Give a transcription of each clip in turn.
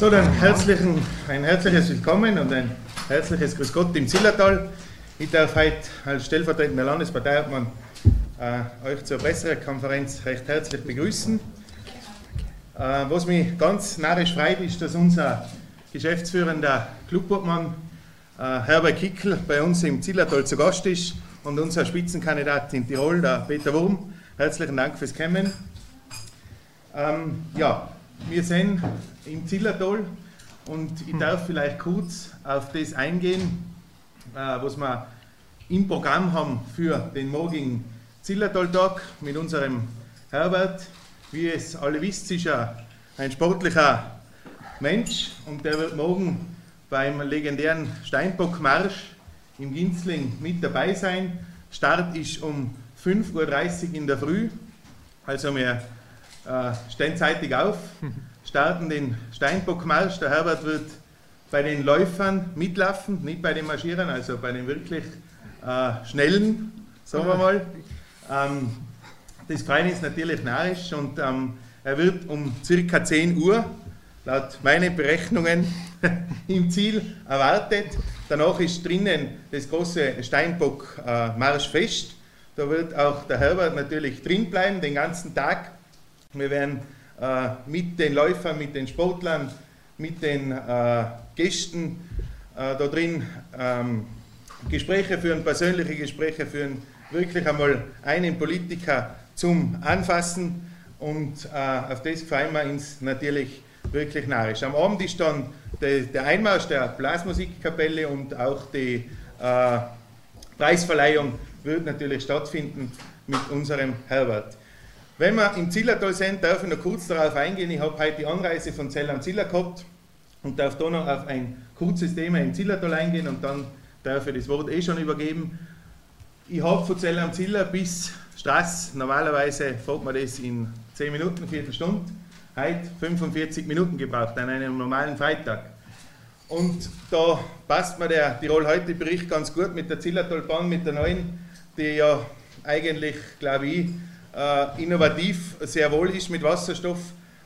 So, dann herzlichen, ein herzliches Willkommen und ein herzliches Grüß Gott im Zillertal. Ich darf heute als stellvertretender Landesparteiobmann äh, euch zur Pressekonferenz recht herzlich begrüßen. Äh, was mich ganz narrisch freut, ist, dass unser geschäftsführender Clubobmann äh, Herbert Kickel bei uns im Zillertal zu Gast ist und unser Spitzenkandidat in Tirol, der Peter Wurm. Herzlichen Dank fürs Kommen. Ähm, ja, wir sind im Zillertal und ich darf vielleicht kurz auf das eingehen, äh, was wir im Programm haben für den morgigen Zillertal-Tag mit unserem Herbert. Wie ihr es alle wisst, ist er ein sportlicher Mensch und der wird morgen beim legendären Steinbockmarsch im Ginzling mit dabei sein. Start ist um 5.30 Uhr in der Früh, also wir äh, stehen zeitig auf, starten den Steinbockmarsch. Der Herbert wird bei den Läufern mitlaufen, nicht bei den Marschierern, also bei den wirklich äh, Schnellen, sagen wir mal. Ähm, das Freien ist natürlich narrisch und ähm, er wird um circa 10 Uhr, laut meinen Berechnungen, im Ziel erwartet. Danach ist drinnen das große Steinbock-Marschfest. Äh, da wird auch der Herbert natürlich drin bleiben, den ganzen Tag. Wir werden äh, mit den Läufern, mit den Sportlern, mit den äh, Gästen äh, da drin ähm, Gespräche führen, persönliche Gespräche führen, wirklich einmal einen Politiker zum Anfassen und äh, auf das freuen wir uns natürlich wirklich narrisch. Am Abend ist dann de, der Einmarsch der Blasmusikkapelle und auch die äh, Preisverleihung wird natürlich stattfinden mit unserem Herbert. Wenn wir im Zillertal sind, darf ich noch kurz darauf eingehen. Ich habe heute die Anreise von Zell am Ziller gehabt und darf da noch auf ein kurzes Thema im Zillertal eingehen und dann darf ich das Wort eh schon übergeben. Ich habe von Zell am Ziller bis Straß, normalerweise fährt man das in 10 Minuten, Viertelstunde, heute 45 Minuten gebraucht an einem normalen Freitag. Und da passt mir der Tirol heute Bericht ganz gut mit der Zillertalbahn, mit der neuen, die ja eigentlich, glaube ich, äh, innovativ sehr wohl ist mit Wasserstoff,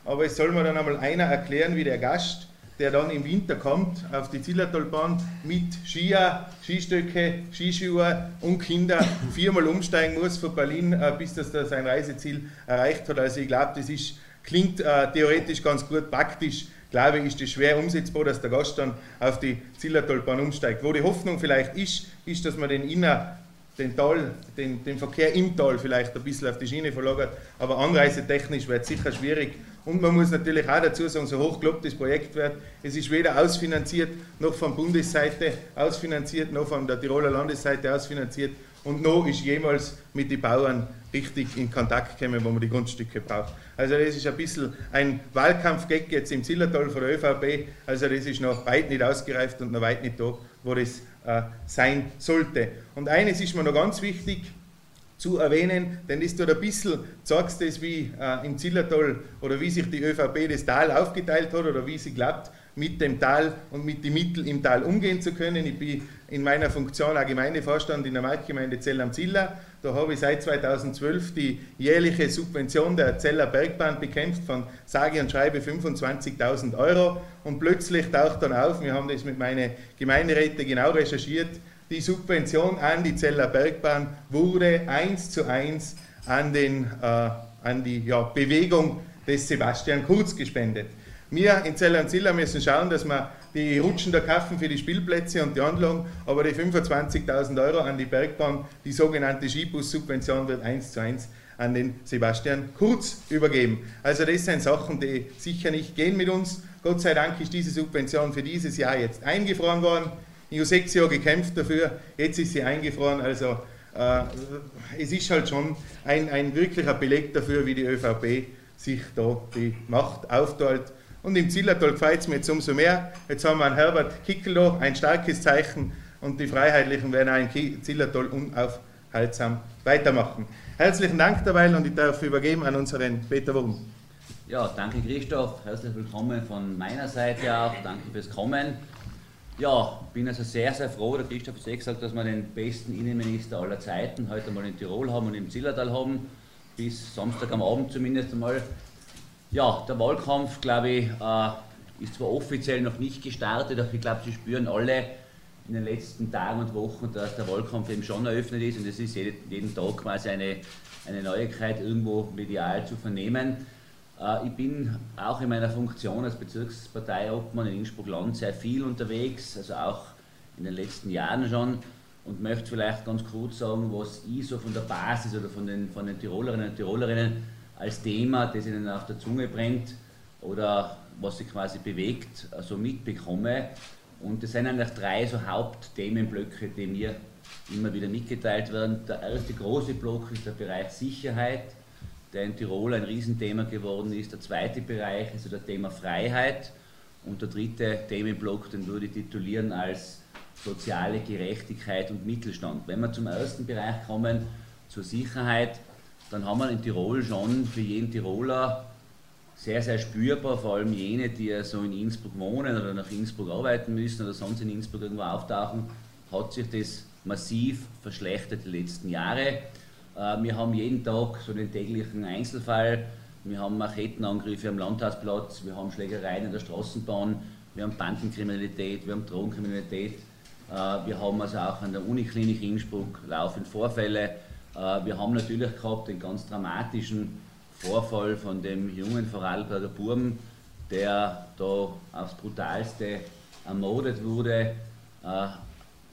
aber es soll mir dann einmal einer erklären, wie der Gast, der dann im Winter kommt auf die Zillertalbahn mit Skier, Skistöcke, Skischuhe und Kinder viermal umsteigen muss von Berlin, äh, bis das da sein Reiseziel erreicht hat. Also ich glaube, das ist, klingt äh, theoretisch ganz gut, praktisch glaube ich, ist es schwer umsetzbar, dass der Gast dann auf die Zillertalbahn umsteigt. Wo die Hoffnung vielleicht ist, ist, dass man den Inner den, Tal, den, den Verkehr im Tal vielleicht ein bisschen auf die Schiene verlagert, aber anreisetechnisch wird es sicher schwierig. Und man muss natürlich auch dazu sagen, so hochgelobt das Projekt wird, es ist weder ausfinanziert, noch von Bundesseite ausfinanziert, noch von der Tiroler Landesseite ausfinanziert und noch ist jemals mit den Bauern richtig in Kontakt gekommen, wo man die Grundstücke braucht. Also das ist ein bisschen ein Wahlkampfgag jetzt im Zillertal von der ÖVP, also das ist noch weit nicht ausgereift und noch weit nicht da, wo das äh, sein sollte. Und eines ist mir noch ganz wichtig zu erwähnen, denn das tut ein bisschen, zeigt es, wie äh, im Zillertal oder wie sich die ÖVP das Tal aufgeteilt hat oder wie sie glaubt, mit dem Tal und mit den Mitteln im Tal umgehen zu können. Ich bin in meiner Funktion auch Gemeindevorstand in der Marktgemeinde Zell am Ziller. Da habe ich seit 2012 die jährliche Subvention der Zeller Bergbahn bekämpft von sage und schreibe 25.000 Euro. Und plötzlich taucht dann auf, wir haben das mit meinen Gemeinderäten genau recherchiert, die Subvention an die Zeller Bergbahn wurde eins zu eins an, den, äh, an die ja, Bewegung des Sebastian Kurz gespendet. Wir in Zell und Ziller müssen schauen, dass wir die Rutschen da kaufen für die Spielplätze und die Anlagen, aber die 25.000 Euro an die Bergbahn, die sogenannte Skibus-Subvention wird eins zu eins an den Sebastian Kurz übergeben. Also das sind Sachen, die sicher nicht gehen mit uns. Gott sei Dank ist diese Subvention für dieses Jahr jetzt eingefroren worden. Ich habe sechs Jahre gekämpft dafür, jetzt ist sie eingefroren. Also äh, es ist halt schon ein, ein wirklicher Beleg dafür, wie die ÖVP sich da die Macht aufteilt und im Zillertal gefällt es mir jetzt umso mehr. Jetzt haben wir einen Herbert Kickelow, ein starkes Zeichen. Und die Freiheitlichen werden auch in Zillertal unaufhaltsam weitermachen. Herzlichen Dank dabei und ich darf übergeben an unseren Peter Wurm. Ja, danke Christoph, herzlich willkommen von meiner Seite auch, danke fürs Kommen. Ja, bin also sehr, sehr froh, der Christoph hat eh gesagt, dass wir den besten Innenminister aller Zeiten heute mal in Tirol haben und im Zillertal haben, bis Samstag am Abend zumindest einmal ja, der Wahlkampf, glaube ich, äh, ist zwar offiziell noch nicht gestartet, aber ich glaube, Sie spüren alle in den letzten Tagen und Wochen, dass der Wahlkampf eben schon eröffnet ist und es ist jeden Tag quasi eine, eine Neuigkeit irgendwo medial zu vernehmen. Äh, ich bin auch in meiner Funktion als Bezirksparteiobmann in Innsbruck-Land sehr viel unterwegs, also auch in den letzten Jahren schon und möchte vielleicht ganz kurz sagen, was ich so von der Basis oder von den, von den Tirolerinnen und Tirolerinnen als Thema, das ihnen auf der Zunge brennt oder was sie quasi bewegt, so also mitbekomme. Und das sind eigentlich drei so Hauptthemenblöcke, die mir immer wieder mitgeteilt werden. Der erste große Block ist der Bereich Sicherheit der in Tirol ein Riesenthema geworden ist. Der zweite Bereich ist das Thema Freiheit und der dritte Themenblock, den würde ich titulieren als soziale Gerechtigkeit und Mittelstand. Wenn wir zum ersten Bereich kommen, zur Sicherheit, dann haben wir in Tirol schon für jeden Tiroler sehr, sehr spürbar, vor allem jene, die ja so in Innsbruck wohnen oder nach Innsbruck arbeiten müssen oder sonst in Innsbruck irgendwo auftauchen, hat sich das massiv verschlechtert die letzten Jahre. Äh, wir haben jeden Tag so den täglichen Einzelfall. Wir haben Machetenangriffe am Landhausplatz, wir haben Schlägereien in der Straßenbahn, wir haben Bandenkriminalität, wir haben Drogenkriminalität. Äh, wir haben also auch an der Uniklinik Innsbruck laufend Vorfälle. Äh, wir haben natürlich gehabt den ganz dramatischen Vorfall von dem jungen Vorarlberger Burm, der da aufs brutalste ermordet wurde,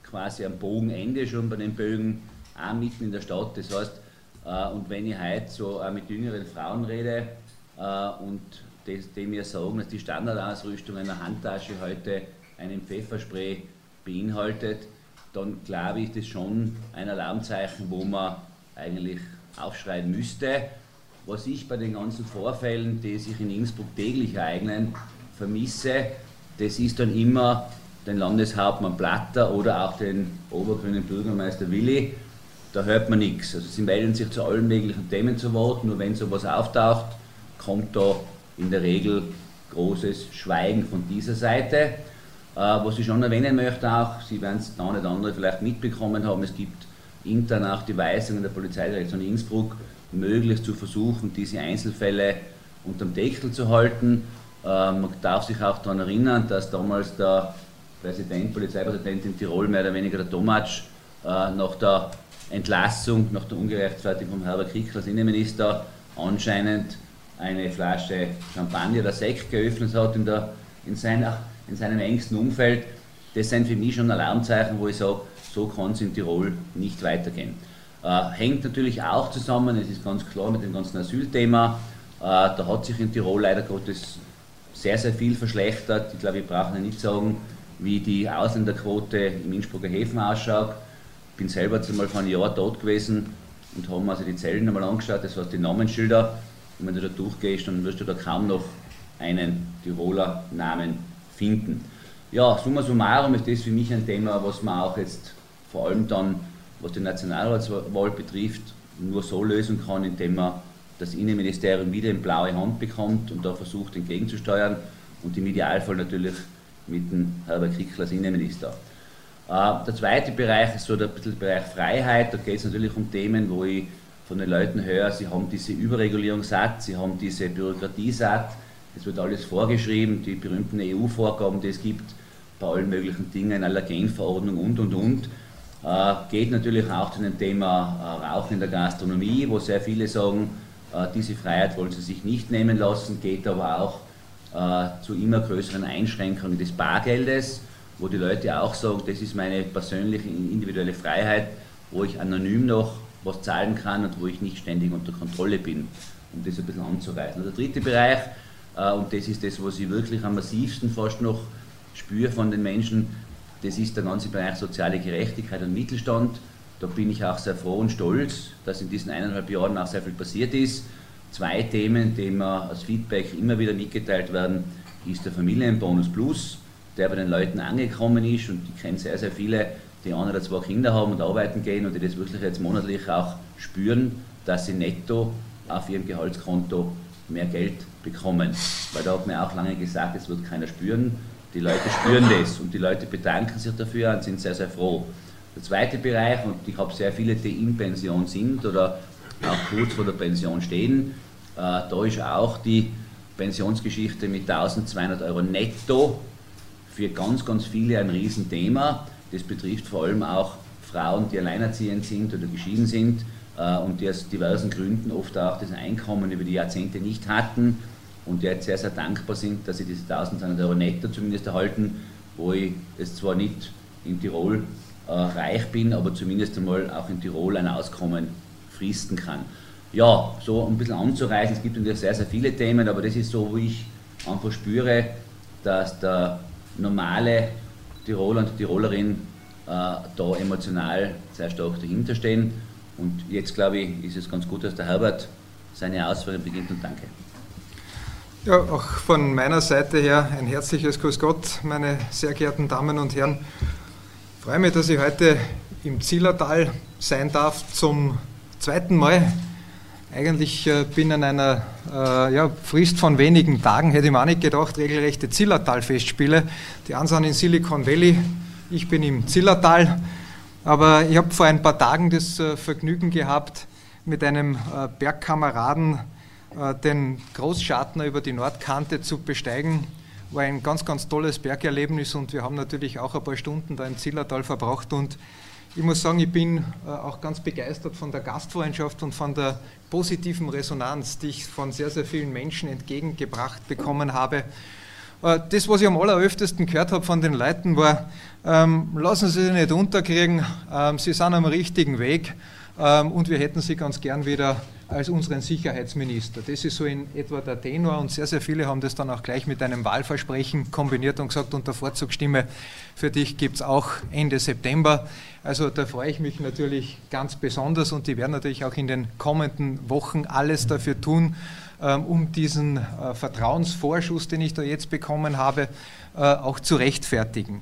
quasi am Bogenende schon bei den Bögen auch mitten in der Stadt. Das heißt, äh, und wenn ich heute so auch mit jüngeren Frauen rede äh, und die mir sagen, dass die Standardausrüstung einer Handtasche heute einen Pfefferspray beinhaltet, dann glaube ich, das schon ein Alarmzeichen, wo man eigentlich aufschreiben müsste. Was ich bei den ganzen Vorfällen, die sich in Innsbruck täglich ereignen, vermisse, das ist dann immer den Landeshauptmann Platter oder auch den obergrünen Bürgermeister Willi, da hört man nichts. Also sie melden sich zu allen möglichen Themen zu Wort, nur wenn sowas auftaucht, kommt da in der Regel großes Schweigen von dieser Seite. Äh, was ich schon erwähnen möchte auch, Sie werden es da nicht andere vielleicht mitbekommen haben, es gibt intern auch die Weisung der Polizeidirektion Innsbruck, möglichst zu versuchen, diese Einzelfälle unterm Deckel zu halten. Äh, man darf sich auch daran erinnern, dass damals der Präsident, Polizeipräsident in Tirol, mehr oder weniger der Tomatsch, äh, nach der Entlassung nach der Ungerechtfertigung von Herbert Kickl als Innenminister anscheinend eine Flasche Champagner oder Sekt geöffnet hat in, der, in, seiner, in seinem engsten Umfeld. Das sind für mich schon Alarmzeichen, wo ich sage, so kann es in Tirol nicht weitergehen. Äh, hängt natürlich auch zusammen, es ist ganz klar, mit dem ganzen Asylthema. Äh, da hat sich in Tirol leider Gottes sehr, sehr viel verschlechtert. Ich glaube, wir brauchen ja nicht sagen, wie die Ausländerquote im Innsbrucker Häfen ausschaut bin selber einmal vor einem Jahr dort gewesen und haben also die Zellen einmal angeschaut, das heißt die Namensschilder. Und wenn du da durchgehst, dann wirst du da kaum noch einen Tiroler Namen finden. Ja, summa summarum ist das für mich ein Thema, was man auch jetzt vor allem dann, was die Nationalratswahl betrifft, nur so lösen kann, indem man das Innenministerium wieder in blaue Hand bekommt und da versucht entgegenzusteuern und im Idealfall natürlich mit dem Herbert Kickl als Innenminister. Äh, der zweite Bereich ist so der, Bereich Freiheit. Da geht es natürlich um Themen, wo ich von den Leuten höre, sie haben diese Überregulierung satt, sie haben diese Bürokratie satt, es wird alles vorgeschrieben, die berühmten EU-Vorgaben, die es gibt, bei allen möglichen Dingen, Allergenverordnung und und und. Äh, geht natürlich auch zu dem Thema äh, Rauchen in der Gastronomie, wo sehr viele sagen, äh, diese Freiheit wollen sie sich nicht nehmen lassen, geht aber auch zu immer größeren Einschränkungen des Bargeldes wo die Leute auch sagen, das ist meine persönliche individuelle Freiheit, wo ich anonym noch was zahlen kann und wo ich nicht ständig unter Kontrolle bin, um das ein bisschen anzureißen. Der dritte Bereich, und das ist das, was ich wirklich am massivsten fast noch spüre von den Menschen, das ist der ganze Bereich soziale Gerechtigkeit und Mittelstand. Da bin ich auch sehr froh und stolz, dass in diesen eineinhalb Jahren auch sehr viel passiert ist. Zwei Themen, die mir als Feedback immer wieder mitgeteilt werden, ist der Familienbonus Plus der bei den Leuten angekommen ist und ich kenne sehr, sehr viele, die ein oder zwei Kinder haben und arbeiten gehen und die das wirklich jetzt monatlich auch spüren, dass sie netto auf ihrem Gehaltskonto mehr Geld bekommen. Weil da hat man auch lange gesagt, es wird keiner spüren. Die Leute spüren das und die Leute bedanken sich dafür und sind sehr, sehr froh. Der zweite Bereich, und ich habe sehr viele, die in Pension sind oder auch kurz vor der Pension stehen, äh, da ist auch die Pensionsgeschichte mit 1200 Euro netto für ganz, ganz viele ein Riesenthema. Das betrifft vor allem auch Frauen, die alleinerziehend sind oder geschieden sind äh, und die aus diversen Gründen oft auch das Einkommen über die Jahrzehnte nicht hatten und jetzt sehr, sehr dankbar sind, dass sie diese 1200 Euro netto zumindest erhalten, wo ich es zwar nicht in Tirol äh, reich bin, aber zumindest einmal auch in Tirol ein Auskommen fristen kann. Ja, so ein bisschen anzureißen, es gibt natürlich sehr, sehr viele Themen, aber das ist so, wo ich einfach spüre, dass der normale Tiroler und Tirolerin äh, da emotional sehr stark dahinter stehen. Und jetzt glaube ich, ist es ganz gut, dass der Herbert seine Ausführungen beginnt und danke. Ja, auch von meiner Seite her ein herzliches Grüß Gott, meine sehr geehrten Damen und Herren. Ich freue mich, dass ich heute im Zillertal sein darf zum zweiten Mal. Eigentlich äh, binnen einer äh, ja, Frist von wenigen Tagen hätte ich mir auch nicht gedacht, regelrechte Zillertal-Festspiele. Die anderen sind in Silicon Valley, ich bin im Zillertal. Aber ich habe vor ein paar Tagen das äh, Vergnügen gehabt, mit einem äh, Bergkameraden den Großschartner über die Nordkante zu besteigen. War ein ganz, ganz tolles Bergerlebnis und wir haben natürlich auch ein paar Stunden da im Zillertal verbracht und ich muss sagen, ich bin äh, auch ganz begeistert von der Gastfreundschaft und von der positiven Resonanz, die ich von sehr, sehr vielen Menschen entgegengebracht bekommen habe. Äh, das, was ich am alleröftesten gehört habe von den Leuten, war, ähm, lassen Sie sich nicht unterkriegen, ähm, Sie sind am richtigen Weg ähm, und wir hätten Sie ganz gern wieder als unseren Sicherheitsminister. Das ist so in etwa der Tenor und sehr, sehr viele haben das dann auch gleich mit einem Wahlversprechen kombiniert und gesagt, unter Vorzugsstimme für dich gibt es auch Ende September. Also da freue ich mich natürlich ganz besonders und die werden natürlich auch in den kommenden Wochen alles dafür tun, ähm, um diesen äh, Vertrauensvorschuss, den ich da jetzt bekommen habe, äh, auch zu rechtfertigen.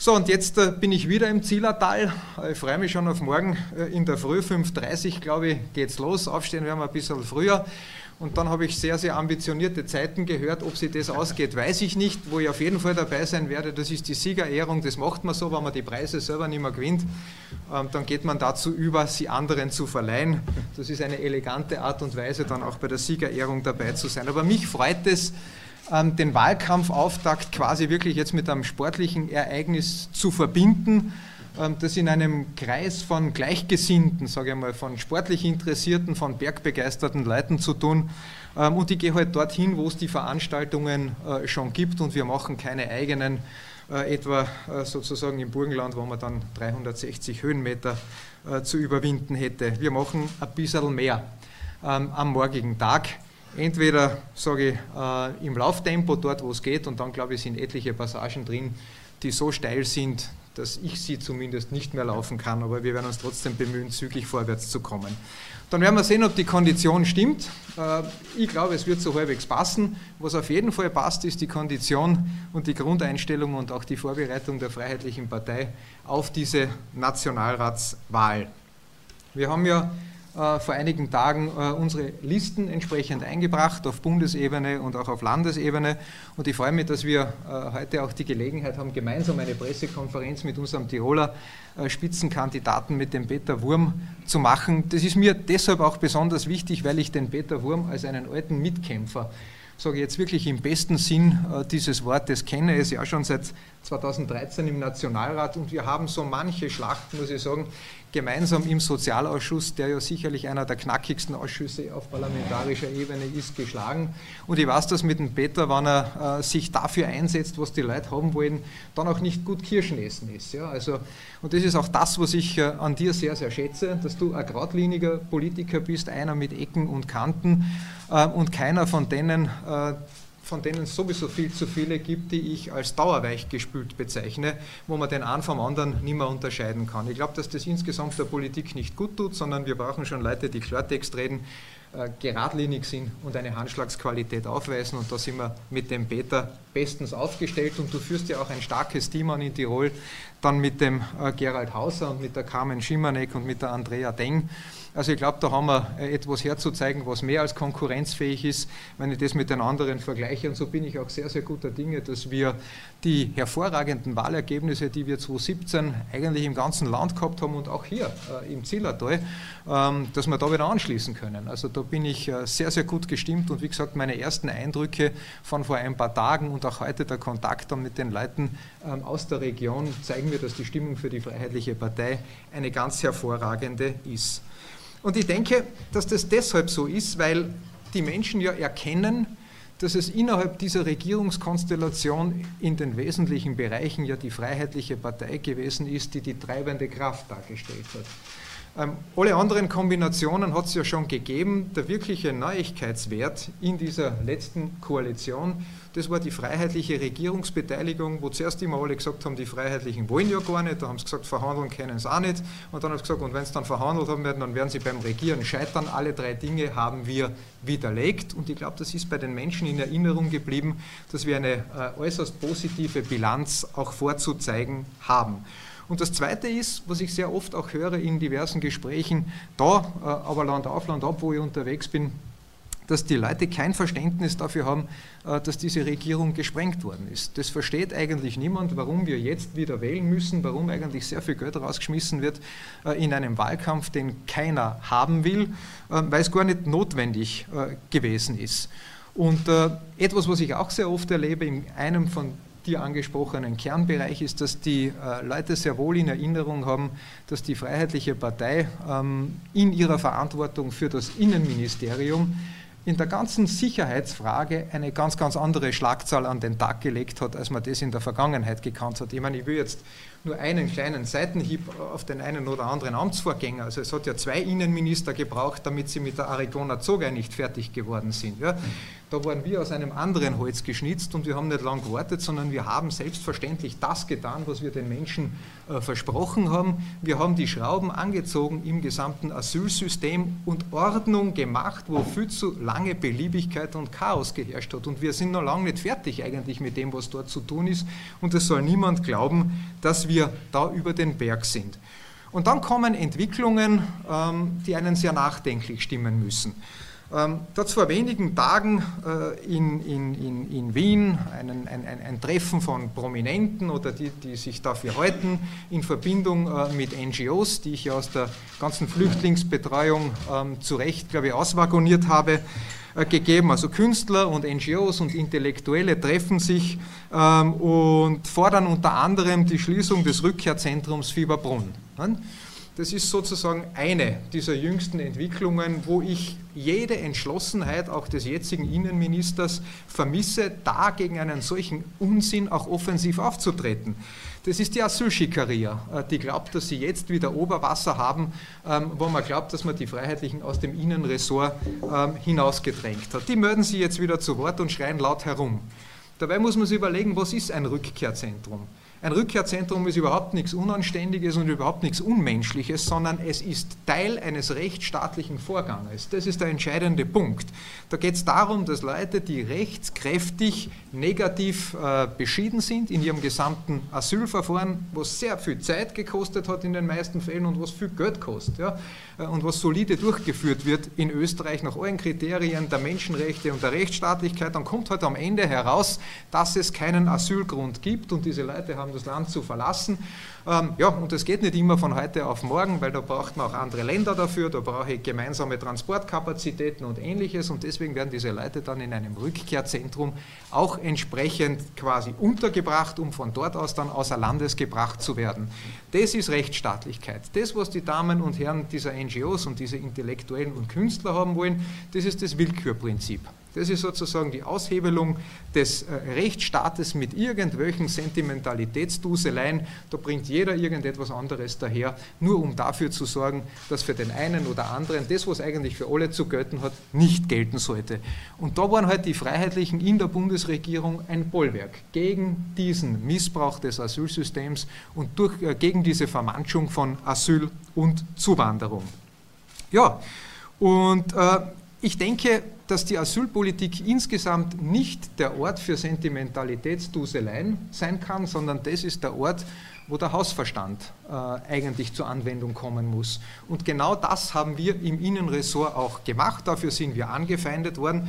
So, und jetzt äh, bin ich wieder im Zillertal. Ich freue mich schon auf morgen in der Früh, 5.30 Uhr, glaube ich, geht es los. Aufstehen werden wir ein bisschen früher. Und dann habe ich sehr, sehr ambitionierte Zeiten gehört. Ob sie das ausgeht, weiß ich nicht. Wo ich auf jeden Fall dabei sein werde, das ist die Siegerehrung. Das macht man so, wenn man die Preise selber nicht mehr gewinnt. Ähm, dann geht man dazu über, sie anderen zu verleihen. Das ist eine elegante Art und Weise, dann auch bei der Siegerehrung dabei zu sein. Aber mich freut es, den Wahlkampfauftakt quasi wirklich jetzt mit einem sportlichen Ereignis zu verbinden ähm, das in einem Kreis von Gleichgesinnten, sage ich mal, von sportlich Interessierten, von bergbegeisterten Leuten zu tun. Ähm, und ich gehe halt dorthin, wo es die Veranstaltungen äh, schon gibt und wir machen keine eigenen, äh, etwa äh, sozusagen im Burgenland, wo man dann 360 Höhenmeter zu überwinden hätte. Wir machen ein bisschen mehr ähm, am morgigen Tag. Entweder, sage ich, im Lauftempo, dort wo es geht, und dann glaube ich, sind etliche Passagen drin, die so steil sind, dass ich sie zumindest nicht mehr laufen kann, aber wir werden uns trotzdem bemühen, zügig vorwärts zu kommen. Dann werden wir sehen, ob die Kondition stimmt. Äh, ich glaube, es wird so halbwegs passen. Was auf jeden Fall passt, ist die Kondition und die Grundeinstellung und auch die Vorbereitung der Freiheitlichen Partei auf diese Nationalratswahl. Wir haben ja äh, vor einigen Tagen äh, unsere Listen entsprechend eingebracht auf Bundesebene und auch auf Landesebene. Und ich freue mich, dass wir äh, heute auch die Gelegenheit haben, gemeinsam eine Pressekonferenz mit unserem Tiroler Spitzenkandidaten, mit dem Peter Wurm, zu machen. Das ist mir deshalb auch besonders wichtig, weil ich den Peter Wurm als einen alten Mitkämpfer sage ich jetzt wirklich im besten Sinn dieses Wortes kenne, ist ja schon seit 2013 im Nationalrat und wir haben so manche Schlachten, muss ich sagen, gemeinsam im Sozialausschuss, der ja sicherlich einer der knackigsten Ausschüsse auf parlamentarischer Ebene ist, geschlagen. Und ich weiß, dass mit dem Peter, wenn er äh, sich dafür einsetzt, was die Leute haben wollen, dann auch nicht gut Kirschen essen ist. Ja? Also, und das ist auch das, was ich äh, an dir sehr, sehr schätze, dass du ein geradliniger Politiker bist, einer mit Ecken und Kanten äh, und keiner von denen, äh, von denen es sowieso viel zu viele gibt, die ich als dauerweich gespült bezeichne, wo man den einen vom anderen nicht mehr unterscheiden kann. Ich glaube, dass das insgesamt der Politik nicht gut tut, sondern wir brauchen schon Leute, die Klartext reden, äh, geradlinig sind und eine Handschlagsqualität aufweisen. Und da sind wir mit dem Peter bestens aufgestellt. Und du führst ja auch ein starkes Team an in Tirol, dann mit dem äh, Gerald Hauser und mit der Carmen Schimanek und mit der Andrea Deng. Also ich glaube, da haben wir äh, etwas herzuzeigen, was mehr als konkurrenzfähig ist, wenn ich das mit den anderen vergleiche. Und so bin ich auch sehr, sehr guter Dinge, dass wir die hervorragenden Wahlergebnisse, die wir 2017 eigentlich im ganzen Land gehabt haben und auch hier äh, im Zillertal, ähm, dass wir da wieder anschließen können. Also da bin ich äh, sehr, sehr gut gestimmt und wie gesagt, meine ersten Eindrücke von vor ein paar Tagen und auch heute der Kontakt dann mit den Leuten ähm, aus der Region zeigen mir, dass die Stimmung für die Freiheitliche Partei eine ganz hervorragende ist. Und ich denke, dass das deshalb so ist, weil die Menschen ja erkennen, dass es innerhalb dieser Regierungskonstellation in den wesentlichen Bereichen ja die Freiheitliche Partei gewesen ist, die die treibende Kraft dargestellt hat. Ähm, alle anderen Kombinationen hat es ja schon gegeben. Der wirkliche Neuigkeitswert in dieser letzten Koalition, das war die freiheitliche Regierungsbeteiligung, wo zuerst immer alle gesagt haben, die Freiheitlichen wollen ja gar nicht. Da haben sie gesagt, verhandeln können sie auch nicht. Und dann haben sie gesagt, und wenn sie dann verhandelt haben werden, dann werden sie beim Regieren scheitern. Alle drei Dinge haben wir widerlegt. Und ich glaube, das ist bei den Menschen in Erinnerung geblieben, dass wir eine äh, äußerst positive Bilanz auch vorzuzeigen haben. Und das Zweite ist, was ich sehr oft auch höre in diversen Gesprächen, da, äh, aber Land auf, Land ab, wo ich unterwegs bin, dass die Leute kein Verständnis dafür haben, äh, dass diese Regierung gesprengt worden ist. Das versteht eigentlich niemand, warum wir jetzt wieder wählen müssen, warum eigentlich sehr viel Geld rausgeschmissen wird äh, in einem Wahlkampf, den keiner haben will, weil es gar nicht notwendig gewesen ist. Und etwas, was ich auch sehr oft erlebe, in einem von dir angesprochenen Kernbereich ist, dass die äh, Leute sehr wohl in Erinnerung haben, dass die Freiheitliche Partei ähm, in ihrer Verantwortung für das Innenministerium in der ganzen Sicherheitsfrage eine ganz, ganz andere Schlagzahl an den Tag gelegt hat, als man das in der Vergangenheit gekannt hat. Ich meine, ich will jetzt nur einen kleinen Seitenhieb auf den einen oder anderen Amtsvorgänger. Also es hat ja zwei Innenminister gebraucht, damit sie mit der Arigona Zoga nicht fertig geworden sind. Ja. Da waren wir aus einem anderen Holz geschnitzt und wir haben nicht lange gewartet, sondern wir haben selbstverständlich das getan, was wir den Menschen äh, versprochen haben. Wir haben die Schrauben angezogen im gesamten Asylsystem und Ordnung gemacht, wo viel zu lange Beliebigkeit und Chaos geherrscht hat. Und wir sind noch lange nicht fertig eigentlich mit dem, was dort zu tun ist. Und es soll niemand glauben, dass wir da über den Berg sind. Und dann kommen Entwicklungen, ähm, die einen sehr nachdenklich stimmen müssen. Ähm, da vor wenigen Tagen äh, in, in, in, Wien einen, ein, ein, Treffen von Prominenten oder die, die sich dafür halten, in Verbindung äh, mit NGOs, die ich ja aus der ganzen Flüchtlingsbetreuung ähm, zu Recht, glaube ich, auswagoniert habe, gegeben. Also Künstler und NGOs und Intellektuelle treffen sich ähm, und fordern unter anderem die Schließung des Rückkehrzentrums Fieberbrunn. Ne? Das ist sozusagen eine dieser jüngsten Entwicklungen, wo ich jede Entschlossenheit auch des jetzigen Innenministers vermisse, da gegen einen solchen Unsinn auch offensiv aufzutreten. Das ist die Asylschikaria, die glaubt, dass sie jetzt wieder Oberwasser haben, ähm, wo man glaubt, dass man die Freiheitlichen aus dem Innenressort ähm, hinausgedrängt hat. Die melden sich jetzt wieder zu Wort und schreien laut herum. Dabei muss man sich überlegen, was ist ein Rückkehrzentrum? Ein Rückkehrzentrum ist überhaupt nichts Unanständiges und überhaupt nichts Unmenschliches, sondern es ist Teil eines rechtsstaatlichen Vorganges. Das ist der entscheidende Punkt. Da geht es darum, dass Leute, die rechtskräftig negativ äh, beschieden sind in ihrem gesamten Asylverfahren, was sehr viel Zeit gekostet hat in den meisten Fällen und was viel Geld kostet ja, äh, und was solide durchgeführt wird in Österreich nach allen Kriterien der Menschenrechte und der Rechtsstaatlichkeit, dann kommt halt am Ende heraus, dass es keinen Asylgrund gibt und diese Leute haben haben, das Land zu verlassen. Ähm, ja, und das geht nicht immer von heute auf morgen, weil da braucht man auch andere Länder dafür, da brauche ich gemeinsame Transportkapazitäten und ähnliches und deswegen werden diese Leute dann in einem Rückkehrzentrum auch entsprechend quasi untergebracht, um von dort aus dann außer Landes gebracht zu werden. Das ist Rechtsstaatlichkeit. Das, was die Damen und Herren dieser NGOs und diese Intellektuellen und Künstler haben wollen, das ist das Willkürprinzip. Das ist sozusagen die Aushebelung des äh, Rechtsstaates mit irgendwelchen Sentimentalitätsduseleien. Da bringt jeder irgendetwas anderes daher, nur um dafür zu sorgen, dass für den einen oder anderen das, was eigentlich für alle zu gelten hat, nicht gelten sollte. Und da waren halt die Freiheitlichen in der Bundesregierung ein Bollwerk gegen diesen Missbrauch des Asylsystems und durch, äh, gegen diese Vermanschung von Asyl und Zuwanderung. Ja, und äh, ich denke, dass die Asylpolitik insgesamt nicht der Ort für Sentimentalitätsduseleien sein kann, sondern das ist der Ort, wo der Hausverstand äh, eigentlich zur Anwendung kommen muss. Und genau das haben wir im Innenressort auch gemacht. Dafür sind wir angefeindet worden.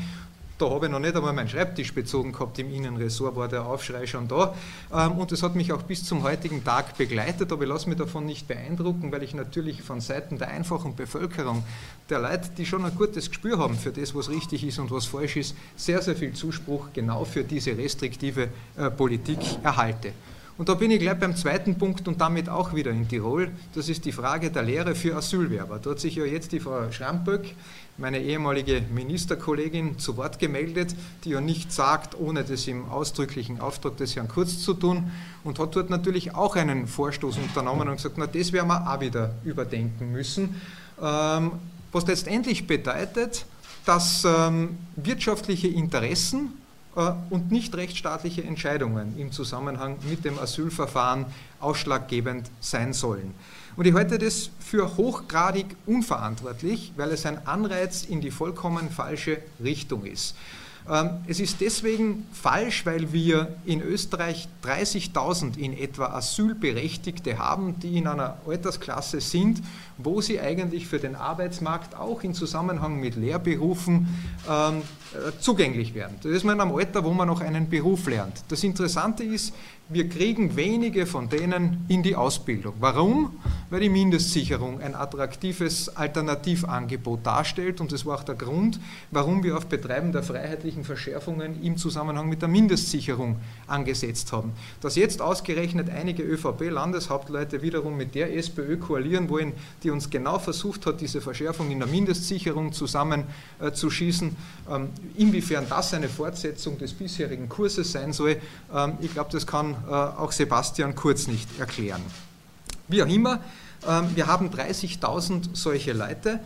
Da habe ich noch nicht einmal meinen Schreibtisch bezogen gehabt. Im Innenressort war der Aufschrei schon da. Ähm, und das hat mich auch bis zum heutigen Tag begleitet. Aber ich lasse mich davon nicht beeindrucken, weil ich natürlich von Seiten der einfachen Bevölkerung, der Leute, die schon ein gutes Gespür haben für das, was richtig ist und was falsch ist, sehr, sehr viel Zuspruch genau für diese restriktive äh, Politik erhalte. Und da bin ich gleich beim zweiten Punkt und damit auch wieder in Tirol. Das ist die Frage der Lehre für Asylwerber. Da hat sich ja jetzt die Frau Schramböck, meine ehemalige Ministerkollegin, zu Wort gemeldet, die ja nicht sagt, ohne das im ausdrücklichen Auftrag des Herrn Kurz zu tun, und hat dort natürlich auch einen Vorstoß unternommen und gesagt, na, das werden wir auch wieder überdenken müssen. Ähm, was letztendlich bedeutet, dass ähm, wirtschaftliche Interessen äh, und nicht rechtsstaatliche Entscheidungen im Zusammenhang mit dem Asylverfahren ausschlaggebend sein sollen. Und ich halte das für hochgradig unverantwortlich, weil es ein Anreiz in die vollkommen falsche Richtung ist. Ähm, es ist deswegen falsch, weil wir in Österreich 30.000 in etwa Asylberechtigte haben, die in einer Altersklasse sind, wo sie eigentlich für den Arbeitsmarkt auch in Zusammenhang mit Lehrberufen ähm, äh, zugänglich werden. Das ist man einem Alter, wo man noch einen Beruf lernt. Das Interessante ist, wir kriegen wenige von denen in die Ausbildung. Warum? Weil die Mindestsicherung ein attraktives Alternativangebot darstellt und das war auch der Grund, warum wir auf Betreiben der freiheitlichen Verschärfungen im Zusammenhang mit der Mindestsicherung angesetzt haben. Dass jetzt ausgerechnet einige ÖVP-Landeshauptleute wiederum mit der SPÖ koalieren wollen, die uns genau versucht hat, diese Verschärfung in der Mindestsicherung zusammenzuschießen, äh, ähm, inwiefern das eine Fortsetzung des bisherigen Kurses sein soll, ähm, ich glaube, das kann auch Sebastian Kurz nicht erklären. Wie auch immer, ähm, wir haben 30.000 solche Leute,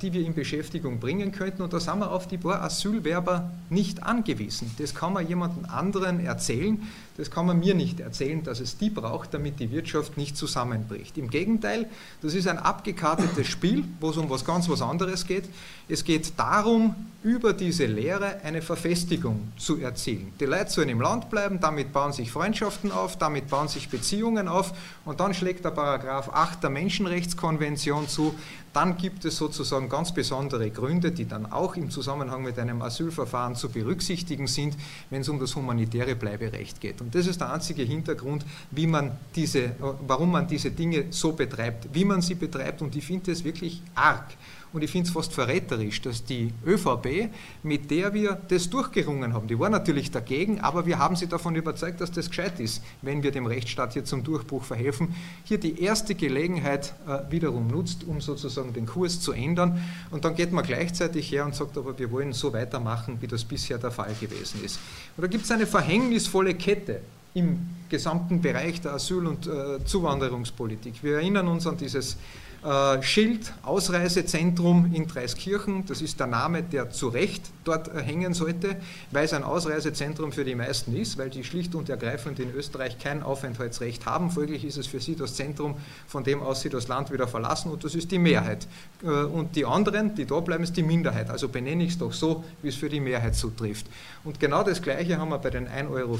die wir in Beschäftigung bringen könnten und da sind wir auf die paar Asylwerber nicht angewiesen. Das kann man jemandem anderen erzählen, das kann man mir nicht erzählen, dass es die braucht, damit die Wirtschaft nicht zusammenbricht. Im Gegenteil, das ist ein abgekartetes Spiel, wo es um was ganz was anderes geht. Es geht darum, über diese Lehre eine Verfestigung zu erzielen. Die Leute sollen im Land bleiben, damit bauen sich Freundschaften auf, damit bauen sich Beziehungen auf und dann schlägt der Paragraph 8 der Menschenrechtskonvention zu, dann gibt es sozusagen ganz besondere Gründe, die dann auch im Zusammenhang mit einem Asylverfahren zu berücksichtigen sind, wenn es um das humanitäre Bleiberecht geht. Und das ist der einzige Hintergrund, wie man diese, warum man diese Dinge so betreibt, wie man sie betreibt. Und ich finde es wirklich arg und ich finde es fast verräterisch, dass die ÖVP, mit der wir das durchgerungen haben, die war natürlich dagegen, aber wir haben sie davon überzeugt, dass das gescheit ist, wenn wir dem Rechtsstaat hier zum Durchbruch verhelfen, hier die erste Gelegenheit äh, wiederum nutzt, um sozusagen den Kurs zu ändern. Und dann geht man gleichzeitig her und sagt, aber wir wollen so weitermachen, wie das bisher der Fall gewesen ist. Und da gibt es eine verhängnisvolle Kette im gesamten Bereich der Asyl- und äh, Zuwanderungspolitik. Wir erinnern uns an dieses äh, Schild Ausreisezentrum in Dreiskirchen, das ist der Name, der zu Recht dort hängen sollte, weil es ein Ausreisezentrum für die meisten ist, weil die schlicht und ergreifend in Österreich kein Aufenthaltsrecht haben. Folglich ist es für sie das Zentrum, von dem aus sie das Land wieder verlassen und das ist die Mehrheit. Äh, und die anderen, die da bleiben, ist die Minderheit. Also benenne ich es doch so, wie es für die Mehrheit zutrifft. Und genau das Gleiche haben wir bei den 1,50 Euro,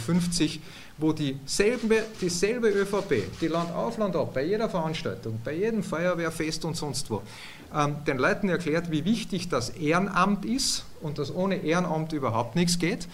wo dieselbe, dieselbe ÖVP, die Land auf, Land ab, bei jeder Veranstaltung, bei jedem Feuerwehr, Feuerwehrfest und sonst wo, ähm, den Leuten erklärt, wie wichtig das Ehrenamt ist und dass ohne Ehrenamt überhaupt nichts geht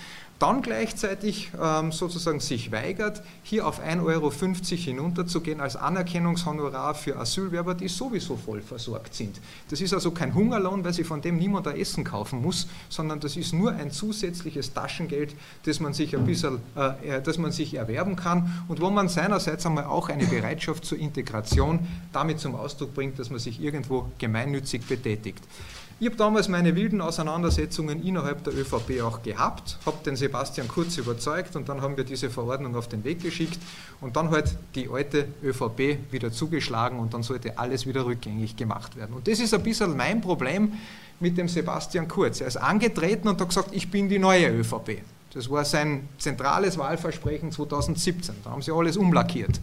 dann gleichzeitig ähm, sozusagen sich weigert, hier auf 1,50 Euro hinunterzugehen als Anerkennungshonorar für Asylwerber, die sowieso voll versorgt sind. Das ist also kein Hungerlohn, weil sie von dem niemand ein Essen kaufen muss, sondern das ist nur ein zusätzliches Taschengeld, das man sich ein bisschen, äh, das man sich erwerben kann und wo man seinerseits einmal auch eine Bereitschaft zur Integration damit zum Ausdruck bringt, dass man sich irgendwo gemeinnützig betätigt. Ich habe damals meine wilden Auseinandersetzungen innerhalb der ÖVP auch gehabt, habe den Sebastian Kurz überzeugt und dann haben wir diese Verordnung auf den Weg geschickt und dann halt die alte ÖVP wieder zugeschlagen und dann sollte alles wieder rückgängig gemacht werden. Und das ist ein bisschen mein Problem mit dem Sebastian Kurz. Er ist angetreten und hat gesagt, ich bin die neue ÖVP. Das war sein zentrales Wahlversprechen 2017. Da haben sie alles umlackiert.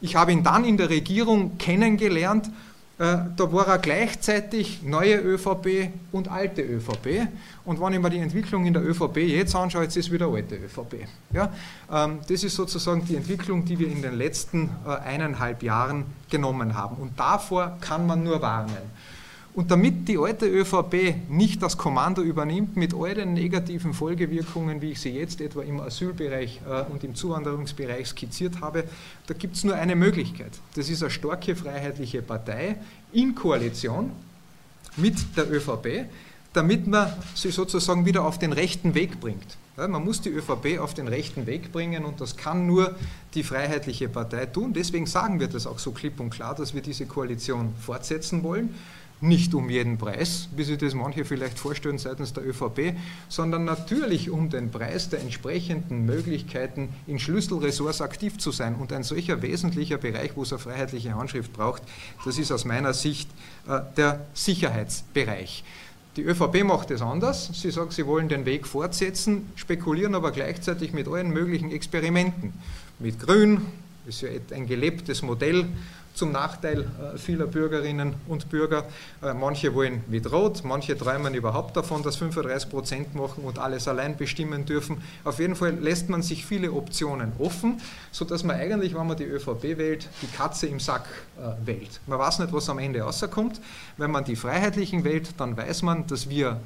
Ich habe ihn dann in der Regierung kennengelernt da war er gleichzeitig neue ÖVP und alte ÖVP. Und wenn ich mir die Entwicklung in der ÖVP jetzt anschaue, jetzt ist wieder alte ÖVP. Ja, ähm, das ist sozusagen die Entwicklung, die wir in den letzten äh, eineinhalb Jahren genommen haben. Und davor kann man nur warnen. Und damit die alte ÖVP nicht das Kommando übernimmt mit all den negativen Folgewirkungen, wie ich sie jetzt etwa im Asylbereich äh, und im Zuwanderungsbereich skizziert habe, da gibt es nur eine Möglichkeit. Das ist eine starke freiheitliche Partei in Koalition mit der ÖVP, damit man sie sozusagen wieder auf den rechten Weg bringt. Man muss die ÖVP auf den rechten Weg bringen und das kann nur die Freiheitliche Partei tun. Deswegen sagen wir das auch so klipp und klar, dass wir diese Koalition fortsetzen wollen nicht um jeden Preis, wie sich das manche vielleicht vorstellen seitens der ÖVP, sondern natürlich um den Preis der entsprechenden Möglichkeiten, in Schlüsselressorts aktiv zu sein. Und ein solcher wesentlicher Bereich, wo es eine freiheitliche Handschrift braucht, das ist aus meiner Sicht äh, der Sicherheitsbereich. Die ÖVP macht es anders. Sie sagt, sie wollen den Weg fortsetzen, spekulieren aber gleichzeitig mit allen möglichen Experimenten. Mit Grün, ist ja ein gelebtes Modell, zum Nachteil äh, vieler Bürgerinnen und Bürger. Äh, manche wollen mit Rot, manche träumen überhaupt davon, dass 35 Prozent machen und alles allein bestimmen dürfen. Auf jeden Fall lässt man sich viele Optionen offen, sodass man eigentlich, wenn man die ÖVP wählt, die Katze im Sack äh, wählt. Man weiß nicht, was am Ende rauskommt. Wenn man die Freiheitlichen wählt, dann weiß man, dass wir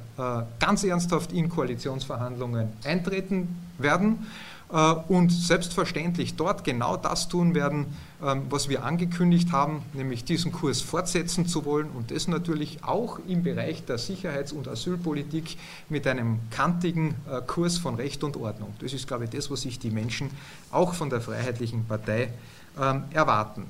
ganz ernsthaft in Koalitionsverhandlungen eintreten werden und selbstverständlich dort genau das tun werden, ähm, was wir angekündigt haben, nämlich diesen Kurs fortsetzen zu wollen und das natürlich auch im Bereich der Sicherheits- und Asylpolitik mit einem kantigen äh, Kurs von Recht und Ordnung. Das ist, glaube ich, das, was sich die Menschen auch von der Freiheitlichen Partei ähm, erwarten.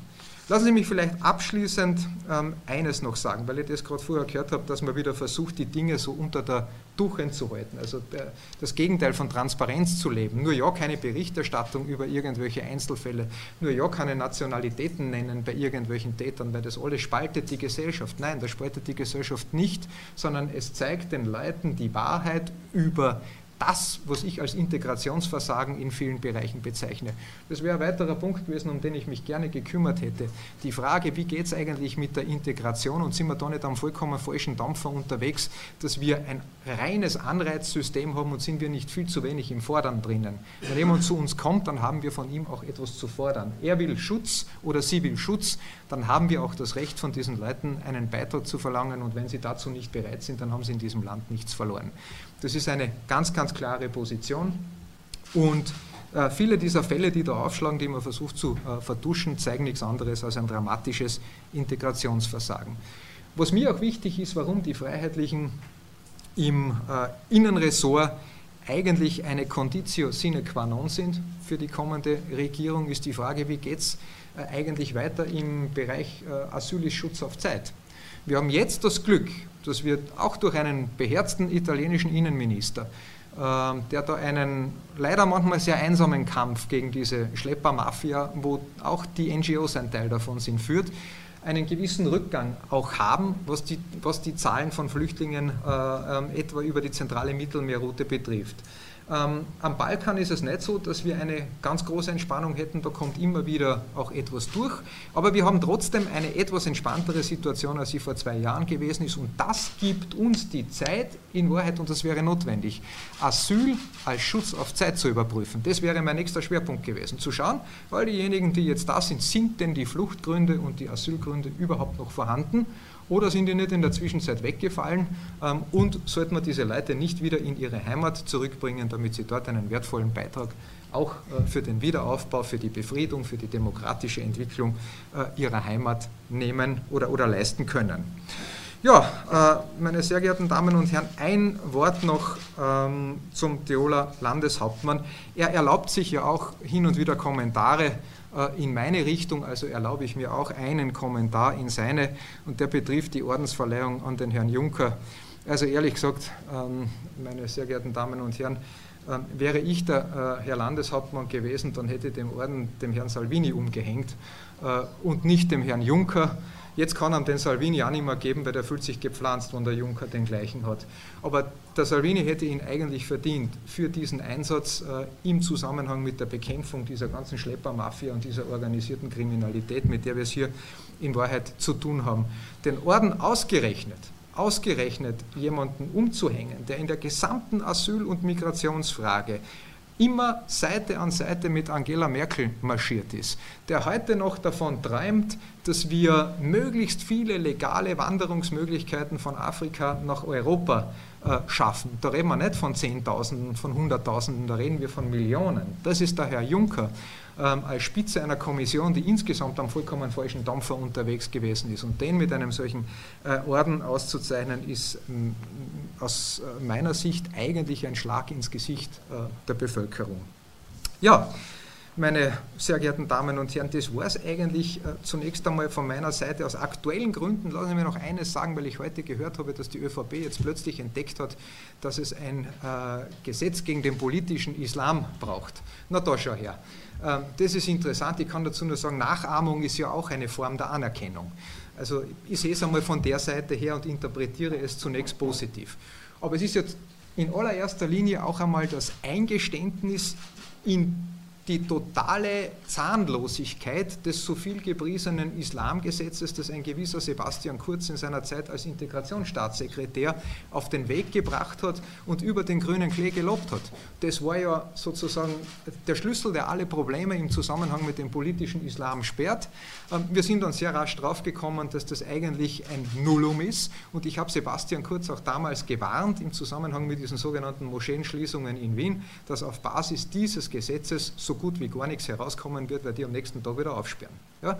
Lassen Sie mich vielleicht abschließend ähm, eines noch sagen, weil ich das gerade vorher gehört habe, dass man wieder versucht, die Dinge so unter der Tuchen zu halten, also der, das Gegenteil von Transparenz zu leben. Nur ja keine Berichterstattung über irgendwelche Einzelfälle, nur ja keine Nationalitäten nennen bei irgendwelchen Tätern, weil das alles spaltet die Gesellschaft. Nein, das spaltet die Gesellschaft nicht, sondern es zeigt den Leuten die Wahrheit über das, was ich als Integrationsversagen in vielen Bereichen bezeichne. Das wäre ein weiterer Punkt gewesen, um den ich mich gerne gekümmert hätte. Die Frage, wie geht es eigentlich mit der Integration und sind wir da nicht am vollkommen falschen Dampfer unterwegs, dass wir ein reines Anreizsystem haben und sind wir nicht viel zu wenig im Fordern drinnen. Wenn jemand zu uns kommt, dann haben wir von ihm auch etwas zu fordern. Er will Schutz oder sie will Schutz, dann haben wir auch das Recht von diesen Leuten einen Beitrag zu verlangen und wenn sie dazu nicht bereit sind, dann haben sie in diesem Land nichts verloren. Das ist eine ganz, ganz klare Position. Und äh, viele dieser Fälle, die da aufschlagen, die man versucht zu äh, vertuschen, zeigen nichts anderes als ein dramatisches Integrationsversagen. Was mir auch wichtig ist, warum die Freiheitlichen im äh, Innenressort eigentlich eine Conditio sine qua non sind für die kommende Regierung, ist die Frage, wie geht es äh, eigentlich weiter im Bereich äh, Asyl ist Schutz auf Zeit. Wir haben jetzt das Glück, dass wir auch durch einen beherzten italienischen Innenminister, ähm, der da einen leider manchmal sehr einsamen Kampf gegen diese Schleppermafia, wo auch die NGOs ein Teil davon sind, führt, einen gewissen Rückgang auch haben, was die, was die Zahlen von Flüchtlingen äh, äh, etwa über die zentrale Mittelmeerroute betrifft. Ähm, am Balkan ist es nicht so, dass wir eine ganz große Entspannung hätten, da kommt immer wieder auch etwas durch, aber wir haben trotzdem eine etwas entspanntere Situation, als sie vor zwei Jahren gewesen ist. Und das gibt uns die Zeit in Wahrheit, und das wäre notwendig, Asyl als Schutz auf Zeit zu überprüfen. Das wäre mein nächster Schwerpunkt gewesen, zu schauen, weil diejenigen, die jetzt da sind, sind denn die Fluchtgründe und die Asylgründe überhaupt noch vorhanden oder sind die nicht in der Zwischenzeit weggefallen ähm, und sollten wir diese Leute nicht wieder in ihre Heimat zurückbringen, damit sie dort einen wertvollen Beitrag auch äh, für den Wiederaufbau, für die Befriedung, für die demokratische Entwicklung äh, ihrer Heimat nehmen oder, oder leisten können. Ja, äh, meine sehr geehrten Damen und Herren, ein Wort noch ähm, zum Tiroler Landeshauptmann. Er erlaubt sich ja auch hin und wieder Kommentare in meine Richtung, also erlaube ich mir auch einen Kommentar in seine und der betrifft die Ordensverleihung an den Herrn Juncker. Also ehrlich gesagt, ähm, meine sehr geehrten Damen und Herren, Ähm, wäre ich der äh, Herr Landeshauptmann gewesen, dann hätte ich den Orden dem Herrn Salvini umgehängt äh, und nicht dem Herrn Juncker. Jetzt kann er den Salvini auch nicht mehr geben, weil der fühlt sich gepflanzt, wenn der Juncker den gleichen hat. Aber der Salvini hätte ihn eigentlich verdient für diesen Einsatz äh, im Zusammenhang mit der Bekämpfung dieser ganzen Schleppermafia und dieser organisierten Kriminalität, mit der wir es hier in Wahrheit zu tun haben. Den Orden ausgerechnet ausgerechnet jemanden umzuhängen, der in der gesamten Asyl- und Migrationsfrage immer Seite an Seite mit Angela Merkel marschiert ist, der heute noch davon träumt, dass wir möglichst viele legale Wanderungsmöglichkeiten von Afrika nach Europa äh, schaffen. Da reden wir nicht von Zehntausenden, von Hunderttausenden, da reden wir von Millionen. Das ist der Herr Juncker ähm, als Spitze einer Kommission, die insgesamt am vollkommen falschen Dampfer unterwegs gewesen ist. Und den mit einem solchen äh, Orden auszuzeichnen, ist ähm, aus äh, meiner Sicht eigentlich ein Schlag ins Gesicht äh, der Bevölkerung. Ja, meine sehr geehrten Damen und Herren, das war es eigentlich zunächst einmal von meiner Seite. Aus aktuellen Gründen lassen Sie mir noch eines sagen, weil ich heute gehört habe, dass die ÖVP jetzt plötzlich entdeckt hat, dass es ein Gesetz gegen den politischen Islam braucht. Na da schau her. Ähm, das ist interessant. Ich kann dazu nur sagen, Nachahmung ist ja auch eine Form der Anerkennung. Also ich sehe es einmal von der Seite her und interpretiere es zunächst positiv. Aber es ist jetzt in allererster Linie auch einmal das Eingeständnis in die totale Zahnlosigkeit des so viel gepriesenen Islamgesetzes, das ein gewisser Sebastian Kurz in seiner Zeit als Integrationsstaatssekretär auf den Weg gebracht hat und über den grünen Klee gelobt hat. Das war ja sozusagen der Schlüssel, der alle Probleme im Zusammenhang mit dem politischen Islam sperrt. Ähm, wir sind dann sehr rasch draufgekommen, dass das eigentlich ein Nullum ist und ich habe Sebastian Kurz auch damals gewarnt im Zusammenhang mit diesen sogenannten Moscheenschließungen in Wien, dass auf Basis dieses Gesetzes so so gut wie gar nichts herauskommen wird, weil die am nächsten Tag wieder aufsperren. Ja?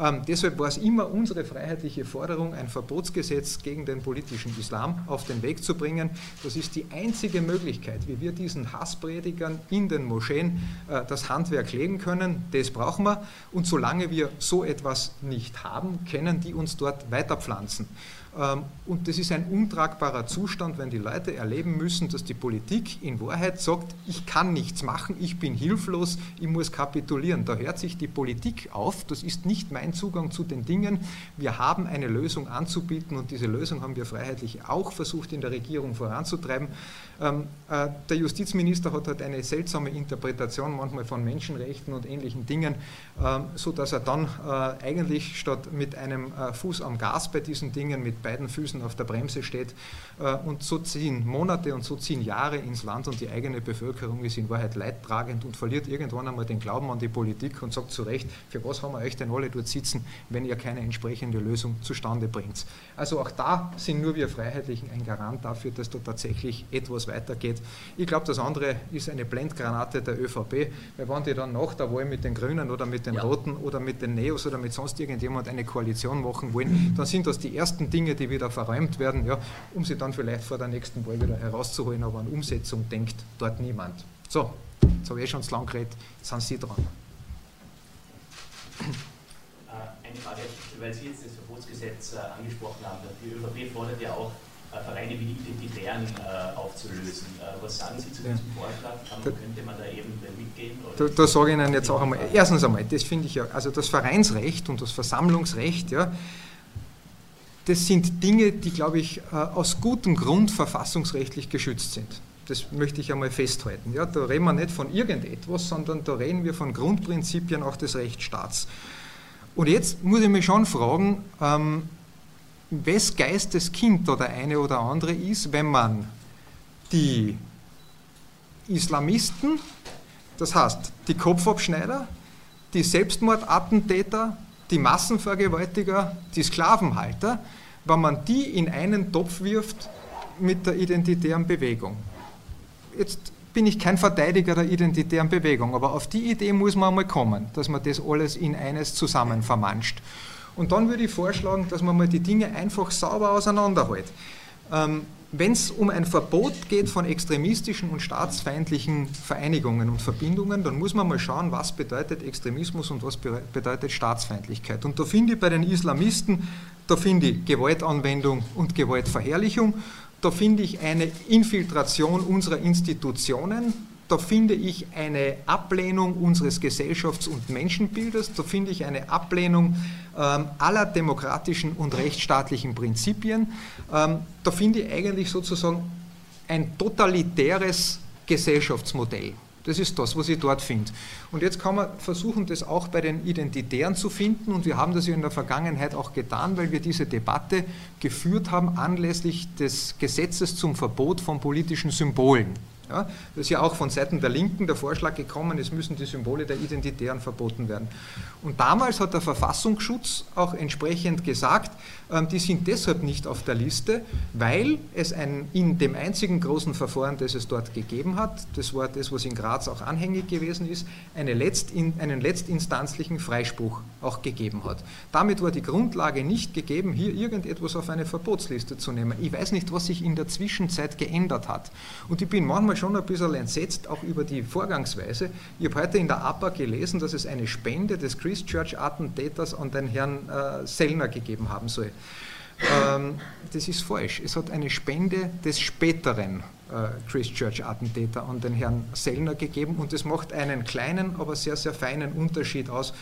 Ähm, deshalb war es immer unsere freiheitliche Forderung, ein Verbotsgesetz gegen den politischen Islam auf den Weg zu bringen. Das ist die einzige Möglichkeit, wie wir diesen Hasspredigern in den Moscheen äh, das Handwerk legen können. Das brauchen wir. Und solange wir so etwas nicht haben, können die uns dort weiterpflanzen. Ähm, und das ist ein untragbarer Zustand, wenn die Leute erleben müssen, dass die Politik in Wahrheit sagt, ich kann nichts machen, ich bin hilflos, ich muss kapitulieren. Da hört sich die Politik auf, das ist nicht mein Zugang zu den Dingen. Wir haben eine Lösung anzubieten und diese Lösung haben wir freiheitlich auch versucht in der Regierung voranzutreiben. Ähm, äh, der Justizminister hat halt eine seltsame Interpretation manchmal von Menschenrechten und ähnlichen Dingen, ähm, so dass er dann äh, eigentlich statt mit einem äh, Fuß am Gas bei diesen Dingen mit beiden Füßen auf der Bremse steht und so ziehen Monate und so ziehen Jahre ins Land und die eigene Bevölkerung ist in Wahrheit leidtragend und verliert irgendwann einmal den Glauben an die Politik und sagt zu Recht, für was haben wir euch denn alle dort sitzen, wenn ihr keine entsprechende Lösung zustande bringt. Also auch da sind nur wir Freiheitlichen ein Garant dafür, dass da tatsächlich etwas weitergeht. Ich glaube, das andere ist eine Blendgranate der ÖVP, weil wenn die dann nach der Wahl mit den Grünen oder mit den ja. Roten oder mit den Neos oder mit sonst irgendjemand eine Koalition machen wollen, dann sind das die ersten Dinge, die wieder verräumt werden, ja, um sie dann vielleicht vor der nächsten Wahl wieder herauszuholen, aber an Umsetzung denkt dort niemand. So, jetzt habe ich eh schon zu lang geredet, jetzt sind Sie dran. Äh, eine Frage, weil Sie jetzt das Verbotsgesetz äh, angesprochen haben. Die ÖVP fordert ja auch Vereine wie die Identitären äh, aufzulösen. Äh, was sagen Sie zu diesem Vorschlag? Da, könnte man da eben mitgehen? Da, da, sage ich Ihnen jetzt auch einmal, erstens einmal, das finde ich ja, also das Vereinsrecht und das Versammlungsrecht, ja, das sind Dinge, die, glaube ich, aus gutem Grund verfassungsrechtlich geschützt sind. Das möchte ich einmal festhalten. Ja, da reden wir nicht von irgendetwas, sondern da reden wir von Grundprinzipien auch des Rechtsstaats. Und jetzt muss ich mich schon fragen, ähm, wes Geistes Kind da der eine oder andere ist, wenn man die Islamisten, das heißt die Kopfabschneider, die Selbstmordattentäter, die Massenvergewaltiger, die Sklavenhalter, wenn man die in einen Topf wirft mit der identitären Bewegung. Jetzt bin ich kein Verteidiger der identitären Bewegung, aber auf die Idee muss man einmal kommen, dass man das alles in eines zusammen vermanscht. Und dann würde ich vorschlagen, dass man mal die Dinge einfach sauber auseinanderhält. Ähm, Wenn es um ein Verbot geht von extremistischen und staatsfeindlichen Vereinigungen und Verbindungen, dann muss man mal schauen, was bedeutet Extremismus und was bedeutet Staatsfeindlichkeit. Und da finde ich bei den Islamisten, da finde ich Gewaltanwendung und Gewaltverherrlichung da finde ich eine Infiltration unserer Institutionen, da finde ich eine Ablehnung unseres Gesellschafts- und Menschenbildes, da finde ich eine Ablehnung ähm, aller demokratischen und rechtsstaatlichen Prinzipien, ähm, da finde ich eigentlich sozusagen ein totalitäres Gesellschaftsmodell. Das ist das, was ich dort finde. Und jetzt kann man versuchen, das auch bei den Identitären zu finden. Und wir haben das ja in der Vergangenheit auch getan, weil wir diese Debatte geführt haben anlässlich des Gesetzes zum Verbot von politischen Symbolen. Ja, das ist ja auch von Seiten der Linken der Vorschlag gekommen, es müssen die Symbole der Identitären verboten werden. Und damals hat der Verfassungsschutz auch entsprechend gesagt, die sind deshalb nicht auf der Liste, weil es ein, in dem einzigen großen Verfahren, das es dort gegeben hat, das war das, was in Graz auch anhängig gewesen ist, eine Letztin, einen letztinstanzlichen Freispruch auch gegeben hat. Damit war die Grundlage nicht gegeben, hier irgendetwas auf eine Verbotsliste zu nehmen. Ich weiß nicht, was sich in der Zwischenzeit geändert hat. Und ich bin manchmal schon ein bisschen entsetzt, auch über die Vorgangsweise. Ich habe heute in der APA gelesen, dass es eine Spende des Christchurch-Attentäters an den Herrn äh, Sellner gegeben haben soll. Ähm, das ist falsch. Es hat eine Spende des späteren äh, Christchurch-Attentäter an den Herrn Sellner gegeben und es macht einen kleinen, aber sehr, sehr feinen Unterschied aus.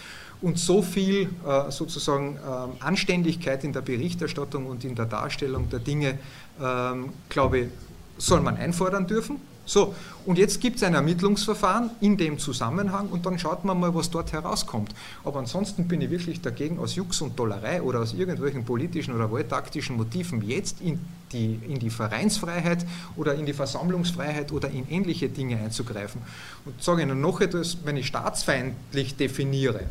Und so viel äh, sozusagen äh, Anständigkeit in der Berichterstattung und in der Darstellung der Dinge, ähm, glaube ich, soll man einfordern dürfen. So, und jetzt gibt es ein Ermittlungsverfahren in dem Zusammenhang und dann schaut man mal, was dort herauskommt. Aber ansonsten bin ich wirklich dagegen, aus Jux und Dollerei oder aus irgendwelchen politischen oder wahltaktischen Motiven jetzt in die, in die Vereinsfreiheit oder in die Versammlungsfreiheit oder in ähnliche Dinge einzugreifen. Und sage Ihnen noch etwas, wenn ich staatsfeindlich definiere,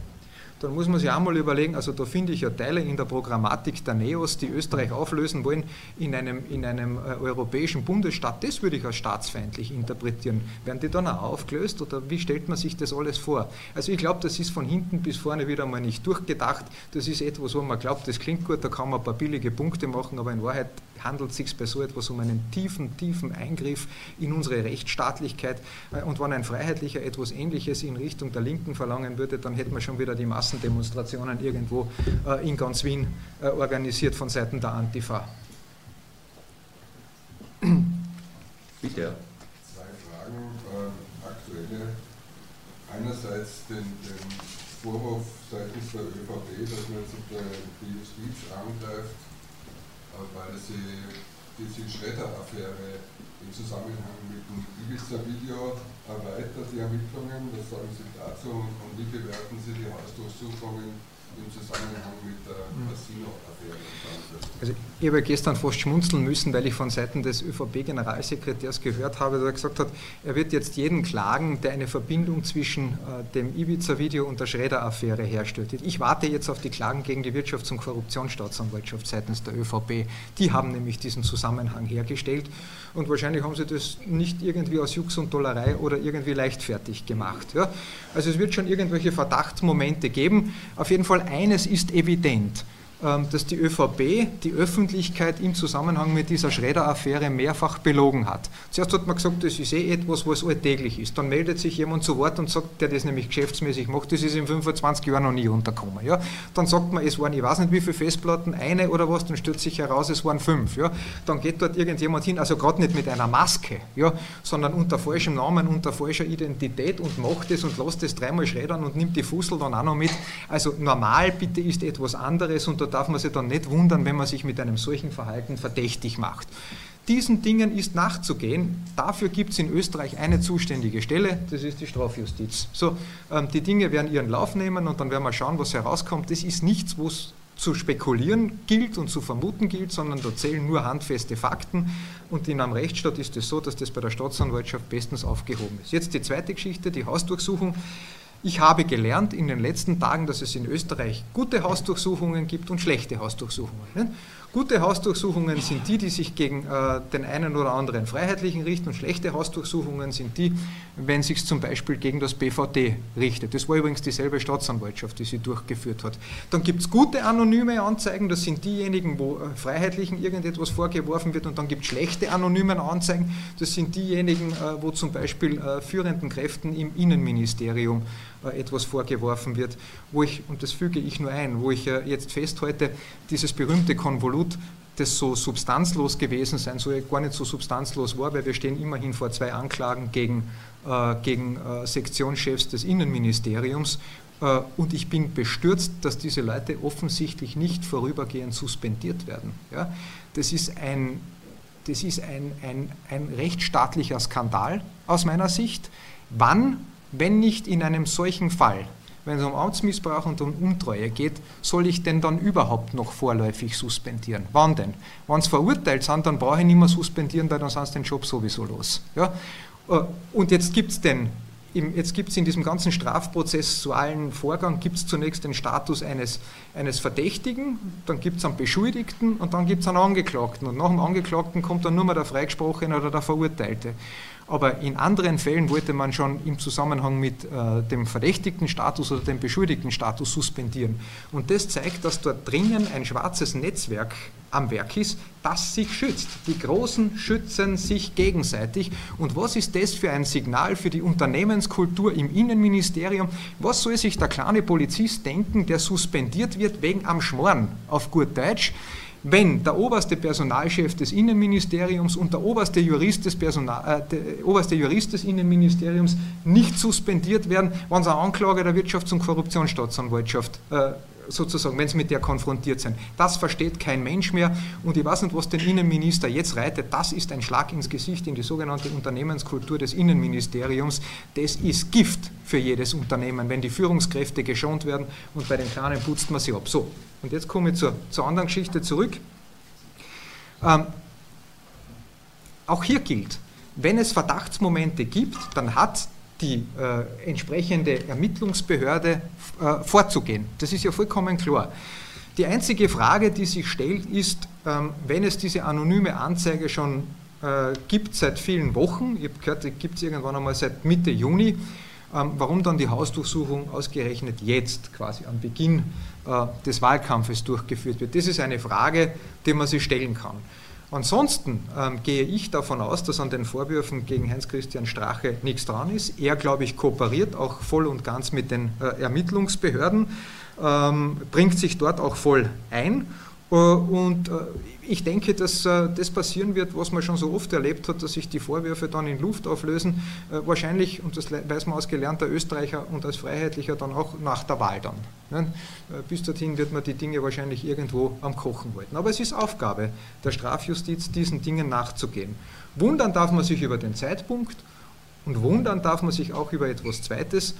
dann muss man sich auch mal überlegen, also da finde ich ja Teile in der Programmatik der NEOS, die Österreich auflösen wollen in einem, in einem äh, europäischen Bundesstaat, das würde ich als staatsfeindlich interpretieren. Werden die dann auch aufgelöst oder wie stellt man sich das alles vor? Also ich glaube, das ist von hinten bis vorne wieder mal nicht durchgedacht. Das ist etwas, wo man glaubt, das klingt gut, da kann man ein paar billige Punkte machen, aber in Wahrheit handelt es sich bei so etwas um einen tiefen, tiefen Eingriff in unsere Rechtsstaatlichkeit. Äh, und wenn ein Freiheitlicher etwas Ähnliches in Richtung der Linken verlangen würde, dann hätten wir schon wieder die Massendemonstrationen irgendwo äh, in ganz Wien äh, organisiert von Seiten der Antifa. Bitte. Zwei Fragen, äh, aktuelle. Einerseits den, den Vorwurf seitens der ÖVP, dass man jetzt die Justiz angreift weil sie diese Schredder-Affäre im Zusammenhang mit dem Ibiza-Video erweitert, die Ermittlungen. Was sagen Sie dazu und wie bewerten Sie die Hausdurchsuchungen im Zusammenhang mit der mhm. Casino-Affäre? Also ich habe gestern fast schmunzeln müssen, weil ich von Seiten des ÖVP-Generalsekretärs gehört habe, dass er gesagt hat, er wird jetzt jeden klagen, der eine Verbindung zwischen äh, dem Ibiza-Video und der Schredder-Affäre herstellt. Ich warte jetzt auf die Klagen gegen die Wirtschafts- und Korruptionsstaatsanwaltschaft seitens der ÖVP. Die haben nämlich diesen Zusammenhang hergestellt und wahrscheinlich haben sie das nicht irgendwie aus Jux und Dollerei oder irgendwie leichtfertig gemacht. Ja? Also es wird schon irgendwelche Verdachtsmomente geben. Auf jeden Fall eines ist evident. Ähm, dass die ÖVP die Öffentlichkeit im Zusammenhang mit dieser Schredder-Affäre mehrfach belogen hat. Zuerst hat man gesagt, das ist eh etwas, was alltäglich ist. Dann meldet sich jemand zu Wort und sagt, der das nämlich geschäftsmäßig macht, das ist in 25 Jahren noch nie untergekommen. Ja? Dann sagt man, es waren, ich weiß nicht wie viele Festplatten, eine oder was, dann stellt sich heraus, es waren fünf. Ja? Dann geht dort irgendjemand hin, also gerade nicht mit einer Maske, ja? sondern unter falschem Namen, unter falscher Identität und macht es und lässt es dreimal schreddern und nimmt die Fussel dann auch noch mit. Also normal bitte ist etwas anderes und da darf man sich dann nicht wundern, wenn man sich mit einem solchen Verhalten verdächtig macht. Diesen Dingen ist nachzugehen. Dafür gibt es in Österreich eine zuständige Stelle, das ist die Strafjustiz. So, ähm, die Dinge werden ihren Lauf nehmen und dann werden wir schauen, was herauskommt. Das ist nichts, wo es zu spekulieren gilt und zu vermuten gilt, sondern da zählen nur handfeste Fakten. Und in einem Rechtsstaat ist es so, dass das bei der Staatsanwaltschaft bestens aufgehoben ist. Jetzt die zweite Geschichte, die Hausdurchsuchung. Ich habe gelernt in den letzten Tagen, dass es in Österreich gute Hausdurchsuchungen gibt und schlechte Hausdurchsuchungen. Gute Hausdurchsuchungen sind die, die sich gegen äh, den einen oder anderen Freiheitlichen richten und schlechte Hausdurchsuchungen sind die, wenn sich zum Beispiel gegen das BVD richtet. Das war übrigens dieselbe Staatsanwaltschaft, die sie durchgeführt hat. Dann gibt es gute anonyme Anzeigen, das sind diejenigen, wo äh, Freiheitlichen irgendetwas vorgeworfen wird und dann gibt es schlechte anonyme Anzeigen, das sind diejenigen, äh, wo zum Beispiel äh, führenden Kräften im Innenministerium etwas vorgeworfen wird, wo ich, und das füge ich nur ein, wo ich jetzt festhalte, dieses berühmte Konvolut, das so substanzlos gewesen sein soll, gar nicht so substanzlos war, weil wir stehen immerhin vor zwei Anklagen gegen, äh, gegen äh, Sektionschefs des Innenministeriums äh, und ich bin bestürzt, dass diese Leute offensichtlich nicht vorübergehend suspendiert werden. Ja? Das ist ein, das ist ein, ein, ein rechtsstaatlicher Skandal aus meiner Sicht. Wann, wenn nicht in einem solchen Fall, wenn es um Amtsmissbrauch und um Untreue geht, soll ich denn dann überhaupt noch vorläufig suspendieren? Wann denn? Wenn sie verurteilt sind, dann brauche ich nicht mehr suspendieren, weil dann sind sie den Job sowieso los. Ja? Äh, und jetzt gibt es den im, jetzt gibt es in diesem ganzen strafprozessualen Vorgang gibt es zunächst den Status eines, eines Verdächtigen, dann gibt es einen Beschuldigten und dann gibt es einen Angeklagten. Und nach dem Angeklagten kommt dann nur mehr der Freigesprochene oder der Verurteilte. Aber in anderen Fällen wollte man schon im Zusammenhang mit äh, dem verdächtigten Status oder dem beschuldigten Status suspendieren. Und das zeigt, dass dort drinnen ein schwarzes Netzwerk am Werk ist, das sich schützt. Die Großen schützen sich gegenseitig. Und was ist das für ein Signal für die Unternehmenskultur im Innenministerium? Was soll sich der kleine Polizist denken, der suspendiert wird wegen am Schmoren auf gut Deutsch? Wenn der oberste Personalchef des Innenministeriums und der oberste Jurist des, Personal, äh, der oberste Jurist des Innenministeriums nicht suspendiert werden, wenn sie eine Anklage der Wirtschafts- und Korruptionsstaatsanwaltschaft äh, sozusagen, wenn sie mit der konfrontiert sind. Das versteht kein Mensch mehr und ich weiß nicht, was den Innenminister jetzt reitet. Das ist ein Schlag ins Gesicht in die sogenannte Unternehmenskultur des Innenministeriums. Das ist Gift für jedes Unternehmen, wenn die Führungskräfte geschont werden und bei den Kleinen putzt man sie ab. So, und jetzt komme ich zur, zur anderen Geschichte zurück. Ähm, auch hier gilt, wenn es Verdachtsmomente gibt, dann hat die äh, entsprechende Ermittlungsbehörde äh, vorzugehen. Das ist ja vollkommen klar. Die einzige Frage, die sich stellt, ist, ähm, wenn es diese anonyme Anzeige schon äh, gibt seit vielen Wochen, ich habe gehört, die gibt es irgendwann einmal seit Mitte Juni, ähm, warum dann die Hausdurchsuchung ausgerechnet jetzt, quasi am Beginn äh, des Wahlkampfes durchgeführt wird. Das ist eine Frage, die man sich stellen kann. Ansonsten ähm, gehe ich davon aus, dass an den Vorwürfen gegen Heinz-Christian Strache nichts dran ist. Er, glaube ich, kooperiert auch voll und ganz mit den äh, Ermittlungsbehörden, ähm, bringt sich dort auch voll ein und äh, ich denke, dass äh, das passieren wird, was man schon so oft erlebt hat, dass sich die Vorwürfe dann in Luft auflösen. Wahrscheinlich, und das weiß man als gelernter Österreicher und als Freiheitlicher, dann auch nach der Wahl dann. Ne? Bis dorthin wird man die Dinge wahrscheinlich irgendwo am Kochen halten. Aber es ist Aufgabe der Strafjustiz, diesen Dingen nachzugehen. Wundern darf man sich über den Zeitpunkt und wundern darf man sich auch über etwas Zweites,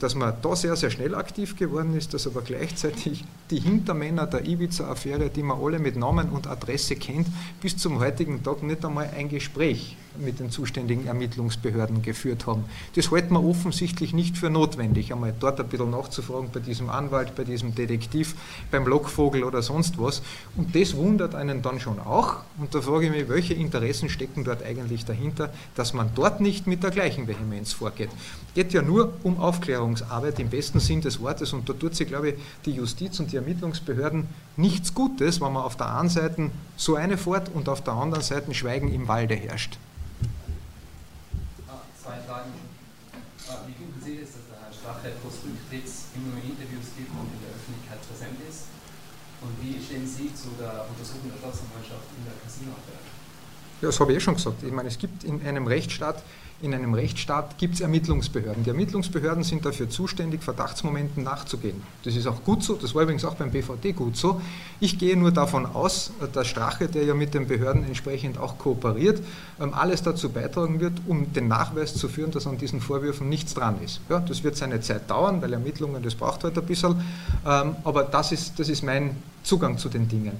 dass man da sehr, sehr schnell aktiv geworden ist, dass aber gleichzeitig die Hintermänner der Ibiza-Affäre, die man alle mit Namen und Adresse kennt, bis zum heutigen Tag nicht einmal ein Gespräch mit den zuständigen Ermittlungsbehörden geführt haben. Das hält man offensichtlich nicht für notwendig, einmal dort ein bisschen nachzufragen bei diesem Anwalt, bei diesem Detektiv, beim Lockvogel oder sonst was. Und das wundert einen dann schon auch. Und da frage ich mich, welche Interessen stecken dort eigentlich dahinter, dass man dort nicht mit der gleichen Vehemenz vorgeht. Geht ja nur um Aufklärungsarbeit im besten Sinn des Wortes und da tut sich, glaube ich, die Justiz und die Ermittlungsbehörden nichts Gutes, wenn man auf der einen Seite so eine fort und auf der anderen Seite Schweigen im Walde herrscht. Strache post Rücktritts immer mehr Interviews gibt und in der Öffentlichkeit präsent ist? Und wie stehen Sie zu der Untersuchung der Staatsanwaltschaft in der Casino-Affäre? Ja, das habe ich eh schon gesagt. Ich meine, es gibt in einem Rechtsstaat in einem Rechtsstaat gibt es Ermittlungsbehörden. Die Ermittlungsbehörden sind dafür zuständig, Verdachtsmomenten nachzugehen. Das ist auch gut so, das war übrigens auch beim BVD gut so. Ich gehe nur davon aus, dass Strache, der ja mit den Behörden entsprechend auch kooperiert, ähm, alles dazu beitragen wird, um den Nachweis zu führen, dass an diesen Vorwürfen nichts dran ist. Ja, das wird seine Zeit dauern, weil Ermittlungen, das braucht halt ein bisschen, ähm, aber das ist, das ist mein Zugang zu den Dingen.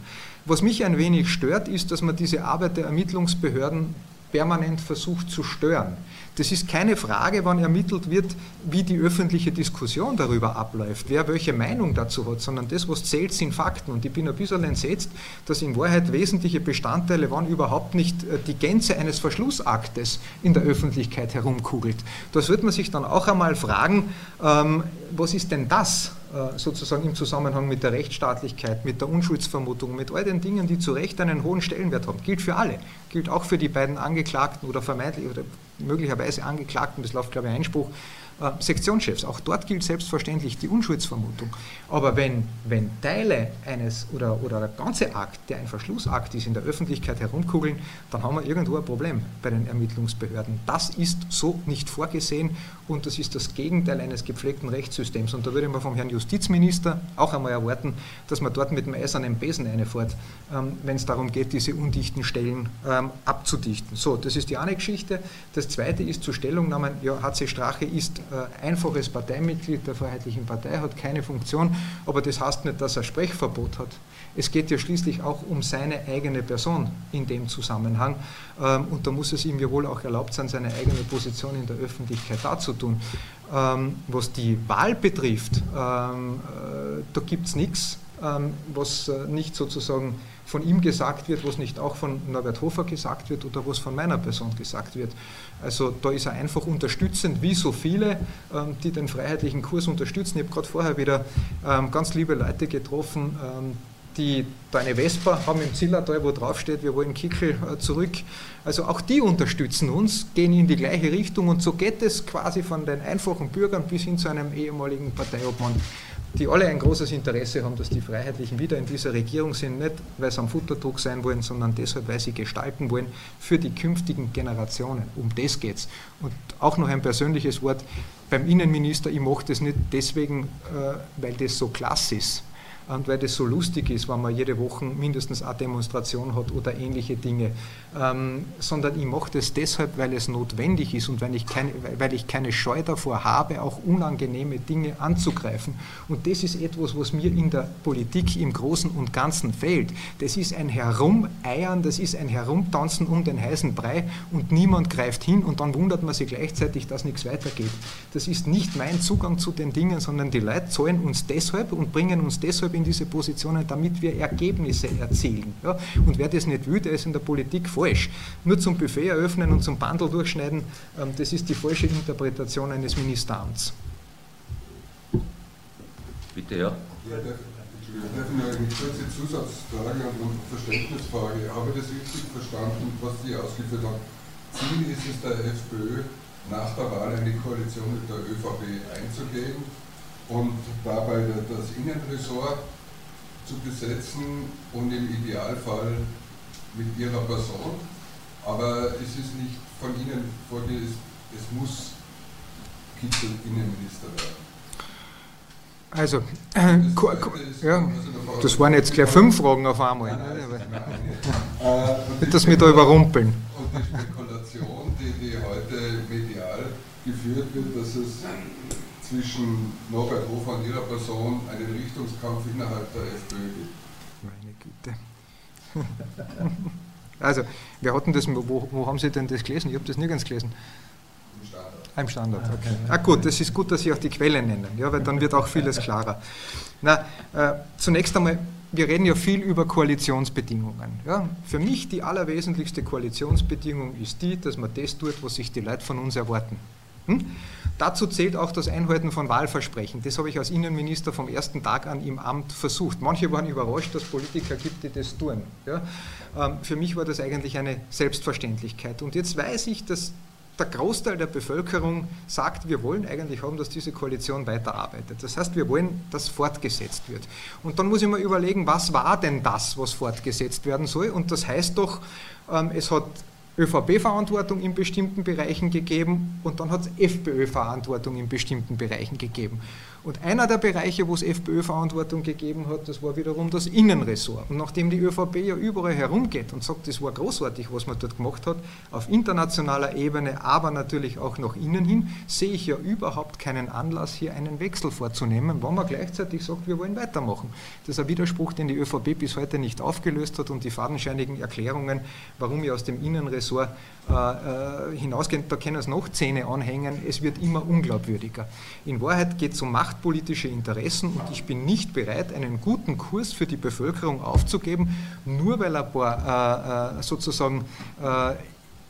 Was mich ein wenig stört, ist, dass man diese Arbeit der Ermittlungsbehörden permanent versucht zu stören. Das ist keine Frage, wann ermittelt wird, wie die öffentliche Diskussion darüber abläuft, wer welche Meinung dazu hat, sondern das, was zählt, sind Fakten. Und ich bin ein bisschen entsetzt, dass in Wahrheit wesentliche Bestandteile, wann überhaupt nicht äh, die Gänze eines Verschlussaktes in der Öffentlichkeit herumkugelt. Das wird man sich dann auch einmal fragen, ähm, was ist denn das? Äh, sozusagen im Zusammenhang mit der Rechtsstaatlichkeit, mit der Unschuldsvermutung, mit all den Dingen, die zu Recht einen hohen Stellenwert haben. Gilt für alle. Gilt auch für die beiden Angeklagten oder vermeintlich oder möglicherweise Angeklagten, das läuft glaube ich Einspruch, äh, Sektionschefs. Auch dort gilt selbstverständlich die Unschuldsvermutung. Aber wenn, wenn Teile eines oder, oder der ganze Akt, der ein Verschlussakt ist, in der Öffentlichkeit herumkugeln, dann haben wir irgendwo ein Problem bei den Ermittlungsbehörden. Das ist so nicht vorgesehen und das ist das Gegenteil eines gepflegten Rechtssystems. Und da würde man vom Herrn Justizminister auch einmal erwarten, dass man dort mit dem eisernen Besen einfährt, ähm, wenn es darum geht, diese undichten Stellen ähm, abzudichten. So, das ist die eine Geschichte. Das zweite ist zu Stellungnahmen, ja, HC Strache ist einfaches Parteimitglied der Freiheitlichen Partei, hat keine Funktion, aber das heißt nicht, dass er Sprechverbot hat. Es geht ja schließlich auch um seine eigene Person in dem Zusammenhang. Ähm, und da muss es ihm ja wohl auch erlaubt sein, seine eigene Position in der Öffentlichkeit darzutun. Ähm, was die Wahl betrifft, ähm, äh, da gibt es nichts, was äh, nicht sozusagen von ihm gesagt wird, was nicht auch von Norbert Hofer gesagt wird oder was von meiner Person gesagt wird. Also da ist er einfach unterstützend, wie so viele, die den freiheitlichen Kurs unterstützen. Ich habe gerade vorher wieder ganz liebe Leute getroffen, die da eine Vespa haben im Zillertal, wo draufsteht, wir wollen Kickel äh, zurück. Also auch die unterstützen uns, gehen in die gleiche Richtung und so geht es quasi von den einfachen Bürgern bis hin zu einem ehemaligen Parteiobmann, die alle ein großes Interesse haben, dass die Freiheitlichen wieder in dieser Regierung sind, nicht weil sie am Futterdruck sein wollen, sondern deshalb, weil sie gestalten wollen für die künftigen Generationen. Um das geht es. Und auch noch ein persönliches Wort beim Innenminister, ich mache das nicht deswegen, äh, weil das so klasse ist und weil das so lustig ist, wenn man jede Woche mindestens eine Demonstration hat oder ähnliche Dinge, ähm, sondern ich mache das deshalb, weil es notwendig ist und weil ich, keine, weil ich keine Scheu davor habe, auch unangenehme Dinge anzugreifen. Und das ist etwas, was mir in der Politik im Großen und Ganzen fehlt. Das ist ein Herumeiern, das ist ein Herumtanzen um den heißen Brei und niemand greift hin und dann wundert man sich gleichzeitig, dass nichts weitergeht. Das ist nicht mein Zugang zu den Dingen, sondern die Leute zahlen uns deshalb und bringen uns deshalb in diese Positionen, damit wir Ergebnisse erzielen. Ja? Und wer das nicht will, der ist in der Politik falsch. Nur zum Buffet eröffnen und zum Bandel durchschneiden, ähm, das ist die falsche Interpretation eines Ministeramts. Bitte, ja. ja ich noch eine kurze Zusatzfrage und Verständnisfrage. Habe ich das richtig verstanden, was Sie ausgeführt haben? Ziel ist es der FPÖ, nach der Wahl eine Koalition mit der ÖVP einzugehen und dabei das Innenressort zu besetzen und im Idealfall mit ihrer Person. Aber es ist nicht von Ihnen vorgesehen, es muss Kitzel Innenminister werden. Also, äh, ja, das waren jetzt gleich fünf Fragen auf einmal. Nein, nein, Nicht, dass wir da überrumpeln. Und die Spekulation, die, die heute medial geführt wird, dass es zwischen Norbert Hofer und Ihrer Person einen Richtungskampf innerhalb der FPÖ gibt. Meine Güte. Also, wir hatten das, wo, wo, haben Sie denn das gelesen? Ich habe das nirgends gelesen. Im Standard. Ah, Im Standard, okay. Ah gut, das ist gut, dass Sie auch die Quelle nennen, ja, weil dann wird auch vieles klarer. Na, äh, zunächst einmal, wir reden ja viel über Koalitionsbedingungen. Ja. Für mich die allerwesentlichste Koalitionsbedingung ist die, dass man das tut, was sich die Leute von uns erwarten. Hm? Dazu zählt auch das Einhalten von Wahlversprechen. Das habe ich als Innenminister vom ersten Tag an im Amt versucht. Manche waren überrascht, dass Politiker gibt, die das tun. Ja? Ähm, für mich war das eigentlich eine Selbstverständlichkeit. Und jetzt weiß ich, dass der Großteil der Bevölkerung sagt, wir wollen eigentlich haben, dass diese Koalition weiterarbeitet. Das heißt, wir wollen, dass fortgesetzt wird. Und dann muss ich mir überlegen, was war denn das, was fortgesetzt werden soll? Und das heißt doch, ähm, es hat ÖVP-Verantwortung in bestimmten Bereichen gegeben und dann hat es FPÖ-Verantwortung in bestimmten Bereichen gegeben. Und einer der Bereiche, wo es FPÖ-Verantwortung gegeben hat, das war wiederum das Innenressort. Und nachdem die ÖVP ja überall herumgeht und sagt, das war großartig, was man dort gemacht hat, auf internationaler Ebene, aber natürlich auch nach innen hin, sehe ich ja überhaupt keinen Anlass, hier einen Wechsel vorzunehmen, wenn man gleichzeitig sagt, wir wollen weitermachen. Das ist ein Widerspruch, den die ÖVP bis heute nicht aufgelöst hat und die fadenscheinigen Erklärungen, warum wir aus dem Innenressort äh, äh, hinausgehen, da können es noch Zähne anhängen, es wird immer unglaubwürdiger. In Wahrheit geht es um machtpolitische Interessen und ich bin nicht bereit, einen guten Kurs für die Bevölkerung aufzugeben, nur weil ein paar äh, äh sozusagen äh,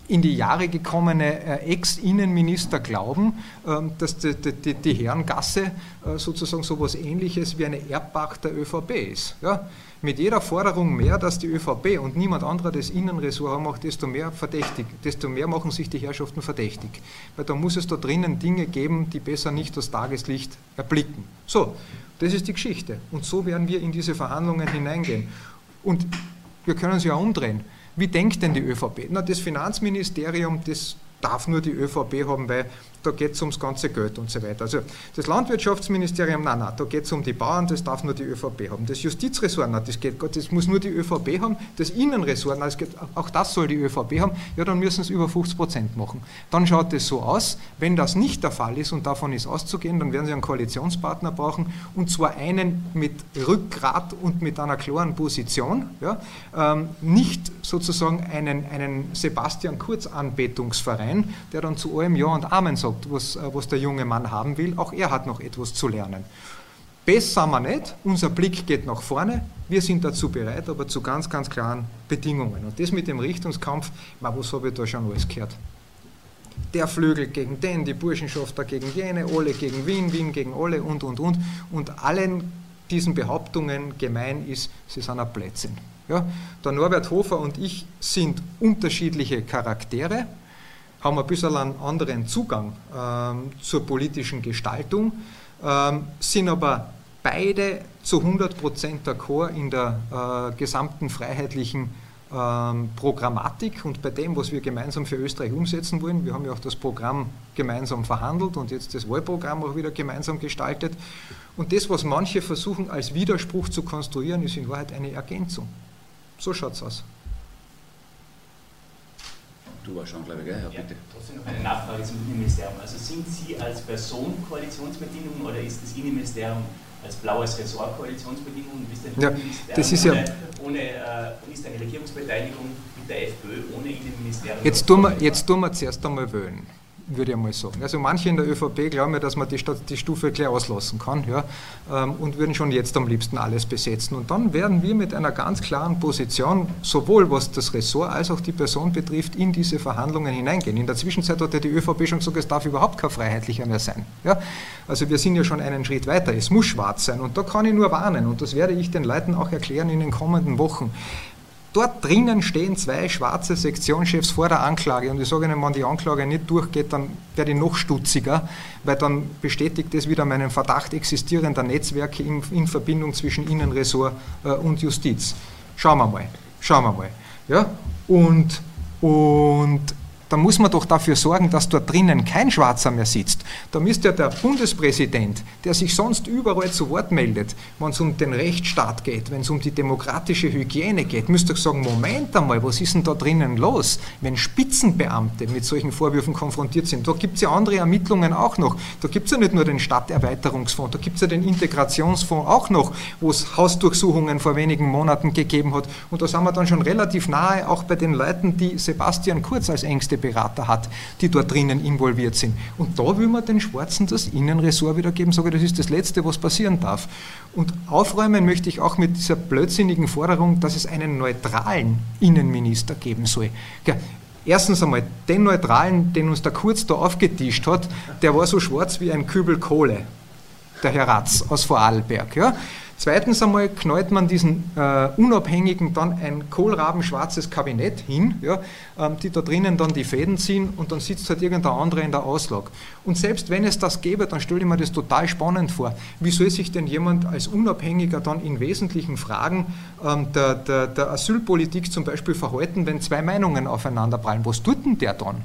in die Jahre gekommene äh, Ex-Innenminister glauben, ähm, dass die, die, die Herrengasse äh, sozusagen so etwas Ähnliches wie eine Erbpacht der ÖVP ist. Ja? Mit jeder Forderung mehr, dass die ÖVP und niemand anderer das Innenressort macht, desto mehr verdächtig, desto mehr machen sich die Herrschaften verdächtig. Weil da muss es da drinnen Dinge geben, die besser nicht das Tageslicht erblicken. So, das ist die Geschichte. Und so werden wir in diese Verhandlungen hineingehen. Und wir können sie ja umdrehen. Wie denkt denn die ÖVP? Na, das Finanzministerium, das darf nur die ÖVP haben, weil da geht es ums ganze Geld und so weiter. Also das Landwirtschaftsministerium, nein, nein, da geht es um die Bauern, das darf nur die ÖVP haben. Das Justizressort, nein, das, geht, das muss nur die ÖVP haben. Das Innenressort, nein, das geht, auch das soll die ÖVP haben. Ja, dann müssen es über 50 Prozent machen. Dann schaut es so aus, wenn das nicht der Fall ist und davon ist auszugehen, dann werden sie einen Koalitionspartner brauchen und zwar einen mit Rückgrat und mit einer klaren Position, ja, ähm, nicht sozusagen einen, einen Sebastian Kurz-Anbetungsverein, der dann zu allem Ja und Amen sagt sagt, was, äh, was der junge Mann haben will. Auch er hat noch etwas zu lernen. Besser sind wir nicht, unser Blick geht nach vorne, wir sind dazu bereit, aber zu ganz, ganz klaren Bedingungen. Und das mit dem Richtungskampf, was habe ich da schon alles gehört? Der Flügel gegen den, die Burschenschafter gegen jene, alle gegen Wien, Wien gegen alle und, und, und. Und allen diesen Behauptungen gemein ist, sie sind ein Blödsinn. Ja? Der Norbert Hofer und ich sind unterschiedliche Charaktere, haben ein bisschen einen anderen Zugang ähm, zur politischen Gestaltung, ähm, sind aber beide zu 100% d'accord in der äh, gesamten freiheitlichen ähm, Programmatik und bei dem, was wir gemeinsam für Österreich umsetzen wollen. Wir haben ja auch das Programm gemeinsam verhandelt und jetzt das Wahlprogramm auch wieder gemeinsam gestaltet. Und das, was manche versuchen als Widerspruch zu konstruieren, ist in Wahrheit eine Ergänzung. So schaut es aus. Du warst schon, glaube ich, gell? Ja, bitte. Trotzdem noch eine Nachfrage zum Innenministerium. Also sind Sie als Person Koalitionsbedingungen oder ist das Innenministerium als blaues Ressort Koalitionsbedingungen? Ja, das ist ja ohne, äh, ist eine Regierungsbeteiligung mit der FPÖ ohne Innenministerium? Jetzt tun wir, jetzt tun wir zuerst einmal wählen würde ich mal sagen. Also manche in der ÖVP glauben ja, dass man die, die Stufe gleich auslassen kann ja, ähm, und würden schon jetzt am liebsten alles besetzen. Und dann werden wir mit einer ganz klaren Position, sowohl was das Ressort als auch die Person betrifft, in diese Verhandlungen hineingehen. In der Zwischenzeit hat ja die ÖVP schon gesagt, es darf überhaupt kein Freiheitlicher mehr sein. Ja. Also wir sind ja schon einen Schritt weiter. Es muss schwarz sein und da kann ich nur warnen und das werde ich den Leuten auch erklären in den kommenden Wochen. Dort drinnen stehen zwei schwarze Sektionschefs vor der Anklage und ich sage Ihnen, wenn die Anklage nicht durchgeht, dann werde ich noch stutziger, weil dann bestätigt das wieder meinen Verdacht existierender Netzwerke in, in Verbindung zwischen Innenressort äh, und Justiz. Schauen wir mal, schauen wir mal. Ja? Und, und da muss man doch dafür sorgen, dass dort drinnen kein Schwarzer mehr sitzt. Da müsste ja der Bundespräsident, der sich sonst überall zu Wort meldet, wenn es um den Rechtsstaat geht, wenn es um die demokratische Hygiene geht, müsste doch sagen, Moment einmal, was ist denn da drinnen los, wenn Spitzenbeamte mit solchen Vorwürfen konfrontiert sind. Da gibt es ja andere Ermittlungen auch noch. Da gibt es ja nicht nur den Stadterweiterungsfonds, da gibt es ja den Integrationsfonds auch noch, wo es Hausdurchsuchungen vor wenigen Monaten gegeben hat. Und da sind wir dann schon relativ nahe, auch bei den Leuten, die Sebastian Kurz als engste Berater hat, die dort drinnen involviert sind. Und da will man den Schwarzen das Innenressort wiedergeben, sage das ist das Letzte, was passieren darf. Und aufräumen möchte ich auch mit dieser blödsinnigen Forderung, dass es einen neutralen Innenminister geben soll. Erstens einmal, den Neutralen, den uns der Kurz da aufgetischt hat, der war so schwarz wie ein Kübel Kohle, der Herr Ratz aus Vorarlberg. Ja? Zweitens einmal knallt man diesen äh, Unabhängigen dann ein kohlrabenschwarzes Kabinett hin, ja, ähm, die da drinnen dann die Fäden ziehen und dann sitzt halt irgendein anderer in der Auslag. Und selbst wenn es das gäbe, dann stelle ich mir das total spannend vor. Wie soll sich denn jemand als Unabhängiger dann in wesentlichen Fragen ähm, der, der, der Asylpolitik zum Beispiel verhalten, wenn zwei Meinungen aufeinanderprallen? Was tut denn der dann?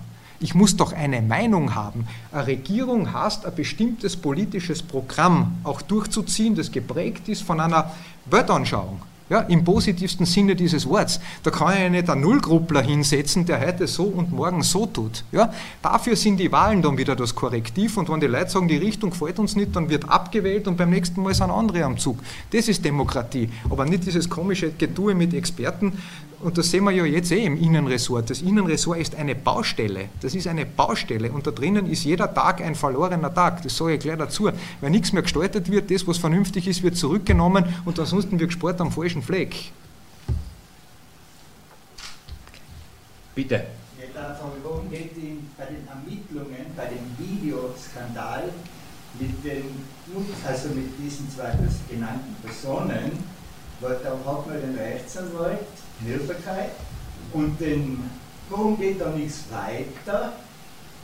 Ich muss doch eine Meinung haben. Eine Regierung hast ein bestimmtes politisches Programm auch durchzuziehen, das geprägt ist von einer Weltanschauung. Ja, Im positivsten Sinne dieses Wortes. Da kann ich nicht einen Nullgruppler hinsetzen, der heute so und morgen so tut. Ja, dafür sind die Wahlen dann wieder das Korrektiv und wenn die Leute sagen, die Richtung gefällt uns nicht, dann wird abgewählt und beim nächsten Mal sind andere am Zug. Das ist Demokratie, aber nicht dieses komische Getue mit Experten, und das sehen wir ja jetzt eh im Innenressort. Das Innenressort ist eine Baustelle. Das ist eine Baustelle. Und da drinnen ist jeder Tag ein verlorener Tag. Das sage ich gleich dazu. Weil nichts mehr gestaltet wird, das, was vernünftig ist, wird zurückgenommen und ansonsten wird gespart am falschen Fleck. Bitte. warum geht in, bei den Ermittlungen, bei dem Videoskandal mit den, also mit diesen zwei genannten Personen, weil da hat man den Rechtsanwalt, Hilferkeit, und den, warum geht da nichts weiter?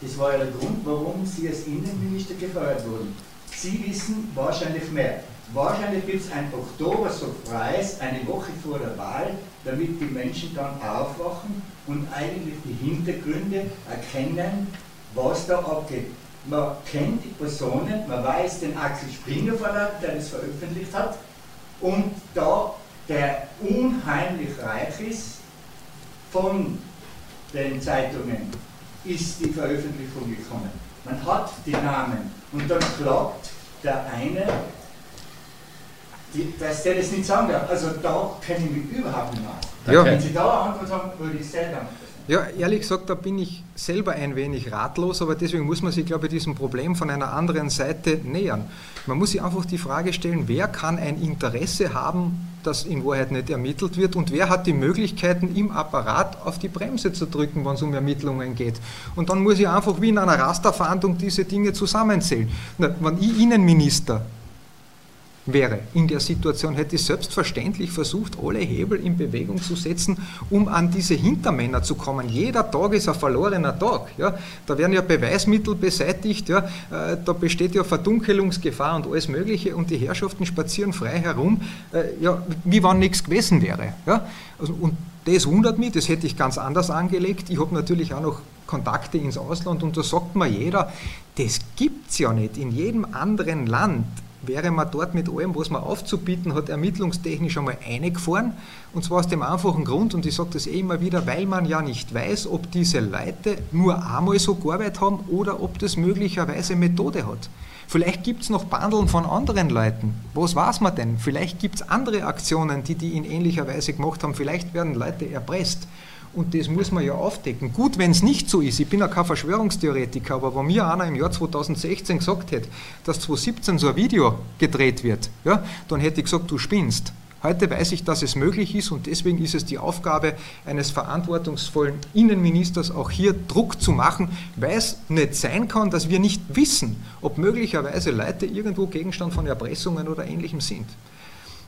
Das war ja der Grund, warum Sie als Innenminister gefeuert wurden. Sie wissen wahrscheinlich mehr. Wahrscheinlich gibt es ein Oktober-Surprise eine Woche vor der Wahl, damit die Menschen dann aufwachen und eigentlich die Hintergründe erkennen, was da abgeht. Man kennt die Personen, man weiß den Axel Springer Verlag, der das veröffentlicht hat, und da der unheimlich reich ist von den Zeitungen, ist die Veröffentlichung gekommen. Man hat die Namen und dann klagt der eine die, dass der das nicht sagen darf. Also da kenne ich mich überhaupt nicht aus. Ja. Wenn Sie da eine Antwort haben, würde ich dankbar ja, ehrlich gesagt, da bin ich selber ein wenig ratlos, aber deswegen muss man sich, glaube ich, diesem Problem von einer anderen Seite nähern. Man muss sich einfach die Frage stellen, wer kann ein Interesse haben, das in Wahrheit nicht ermittelt wird und wer hat die Möglichkeiten, im Apparat auf die Bremse zu drücken, wenn es um Ermittlungen geht. Und dann muss ich einfach wie in einer Rasterfahndung diese Dinge zusammenzählen. Na, wenn ich Innenminister wäre. In der Situation hätte ich selbstverständlich versucht, alle Hebel in Bewegung zu setzen, um an diese Hintermänner zu kommen. Jeder Tag ist ein verlorener Tag. Ja. Da werden ja Beweismittel beseitigt, ja. Äh, da besteht ja Verdunkelungsgefahr und alles Mögliche und die Herrschaften spazieren frei herum, äh, ja, wie wenn nichts gewesen wäre. Ja. Also, und das wundert mich, das hätte ich ganz anders angelegt. Ich habe natürlich auch noch Kontakte ins Ausland und da sagt mir jeder, das gibt es ja nicht. In jedem anderen Land wäre man dort mit allem, was man aufzubieten hat, ermittlungstechnisch einmal eingefahren. Und zwar aus dem einfachen Grund, und ich sage das eh immer wieder, weil man ja nicht weiß, ob diese Leute nur einmal so gearbeitet haben oder ob das möglicherweise Methode hat. Vielleicht gibt es noch Bandeln von anderen Leuten. Was weiß man denn? Vielleicht gibt es andere Aktionen, die die in ähnlicher Weise gemacht haben. Vielleicht werden Leute erpresst. Und das muss man ja aufdecken. Gut, wenn es nicht so ist, ich bin ja kein Verschwörungstheoretiker, aber wenn mir einer im Jahr 2016 gesagt hätte, dass 2017 so ein Video gedreht wird, ja, dann hätte ich gesagt, du spinnst. Heute weiß ich, dass es möglich ist und deswegen ist es die Aufgabe eines verantwortungsvollen Innenministers, auch hier Druck zu machen, weil es nicht sein kann, dass wir nicht wissen, ob möglicherweise Leute irgendwo Gegenstand von Erpressungen oder Ähnlichem sind.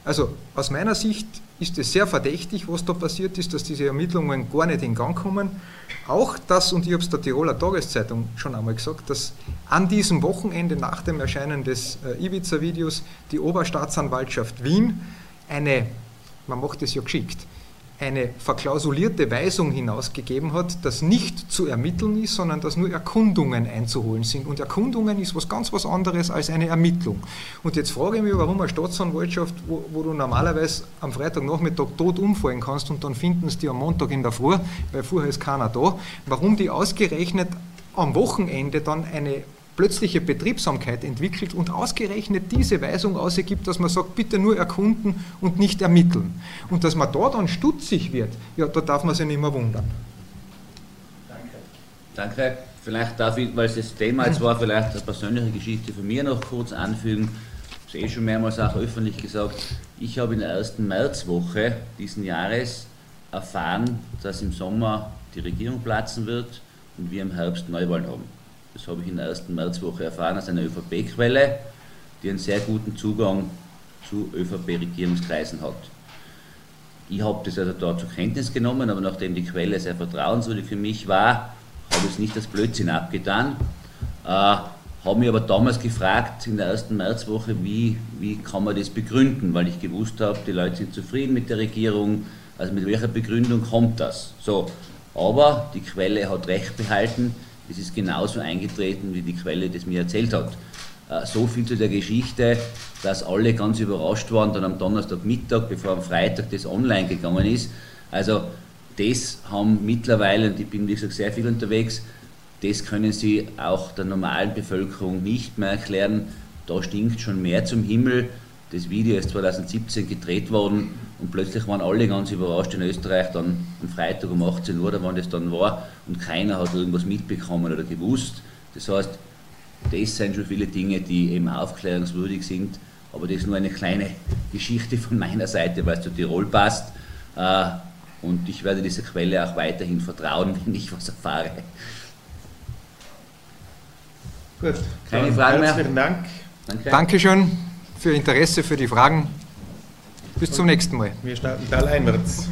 Also aus meiner Sicht ist es sehr verdächtig, was da passiert ist, dass diese Ermittlungen gar nicht in Gang kommen. Auch das, und ich habe es der Tiroler Tageszeitung schon einmal gesagt, dass an diesem Wochenende nach dem Erscheinen des äh, Ibiza-Videos die Oberstaatsanwaltschaft Wien eine, man macht es ja geschickt, eine verklausulierte Weisung hinausgegeben hat, dass nicht zu ermitteln ist, sondern dass nur Erkundungen einzuholen sind. Und Erkundungen ist was ganz was anderes als eine Ermittlung. Und jetzt frage ich mich, warum eine Staatsanwaltschaft, wo, wo du normalerweise am Freitagnachmittag tot umfallen kannst und dann finden sie die am Montag in der Früh, weil vorher ist keiner da, warum die ausgerechnet am Wochenende dann eine plötzliche Betriebsamkeit entwickelt und ausgerechnet diese Weisung ausgibt, dass man sagt, bitte nur erkunden und nicht ermitteln. Und dass man da dann stutzig wird, ja, da darf man sich nicht mehr wundern. Danke. Danke. Vielleicht darf ich, weil es das Thema jetzt war, vielleicht eine persönliche Geschichte von mir noch kurz anfügen. Ich habe eh schon mehrmals auch öffentlich gesagt, ich habe in der ersten Märzwoche diesen Jahres erfahren, dass im Sommer die Regierung platzen wird und wir im Herbst Neuwahlen haben. Das habe ich in der ersten Märzwoche erfahren aus einer ÖVP-Quelle, die einen sehr guten Zugang zu ÖVP-Regierungskreisen hat. Ich habe das also da zur Kenntnis genommen, aber nachdem die Quelle sehr vertrauenswürdig für mich war, habe ich es nicht als Blödsinn abgetan. Äh, habe mich aber damals gefragt, in der ersten Märzwoche, wie, wie kann man das begründen, weil ich gewusst habe, die Leute sind zufrieden mit der Regierung, also mit welcher Begründung kommt das? So, aber die Quelle hat recht behalten, es ist genauso eingetreten, wie die Quelle das mir erzählt hat. Äh, so viel zu der Geschichte, dass alle ganz überrascht waren, dann am Donnerstagmittag, bevor am Freitag das online gegangen ist. Also das haben mittlerweile, und ich bin wie gesagt sehr viel unterwegs, das können sie auch der normalen Bevölkerung nicht mehr erklären. Da stinkt schon mehr zum Himmel. Das Video ist 2017 gedreht worden und plötzlich waren alle ganz überrascht in Österreich dann am Freitag um 18 Uhr, da wann das dann war, und keiner hat irgendwas mitbekommen oder gewusst. Das heißt, das sind schon viele Dinge, die eben aufklärungswürdig sind, aber das ist nur eine kleine Geschichte von meiner Seite, weil es zu Tirol passt. Äh, Und ich werde dieser Quelle auch weiterhin vertrauen, wenn ich was erfahre. Gut, Keine Fragen mehr? Herzlichen Dank. Danke. Dankeschön für Ihr Interesse, für die Fragen. Bis zum nächsten Mal. Wir starten taleinwärts.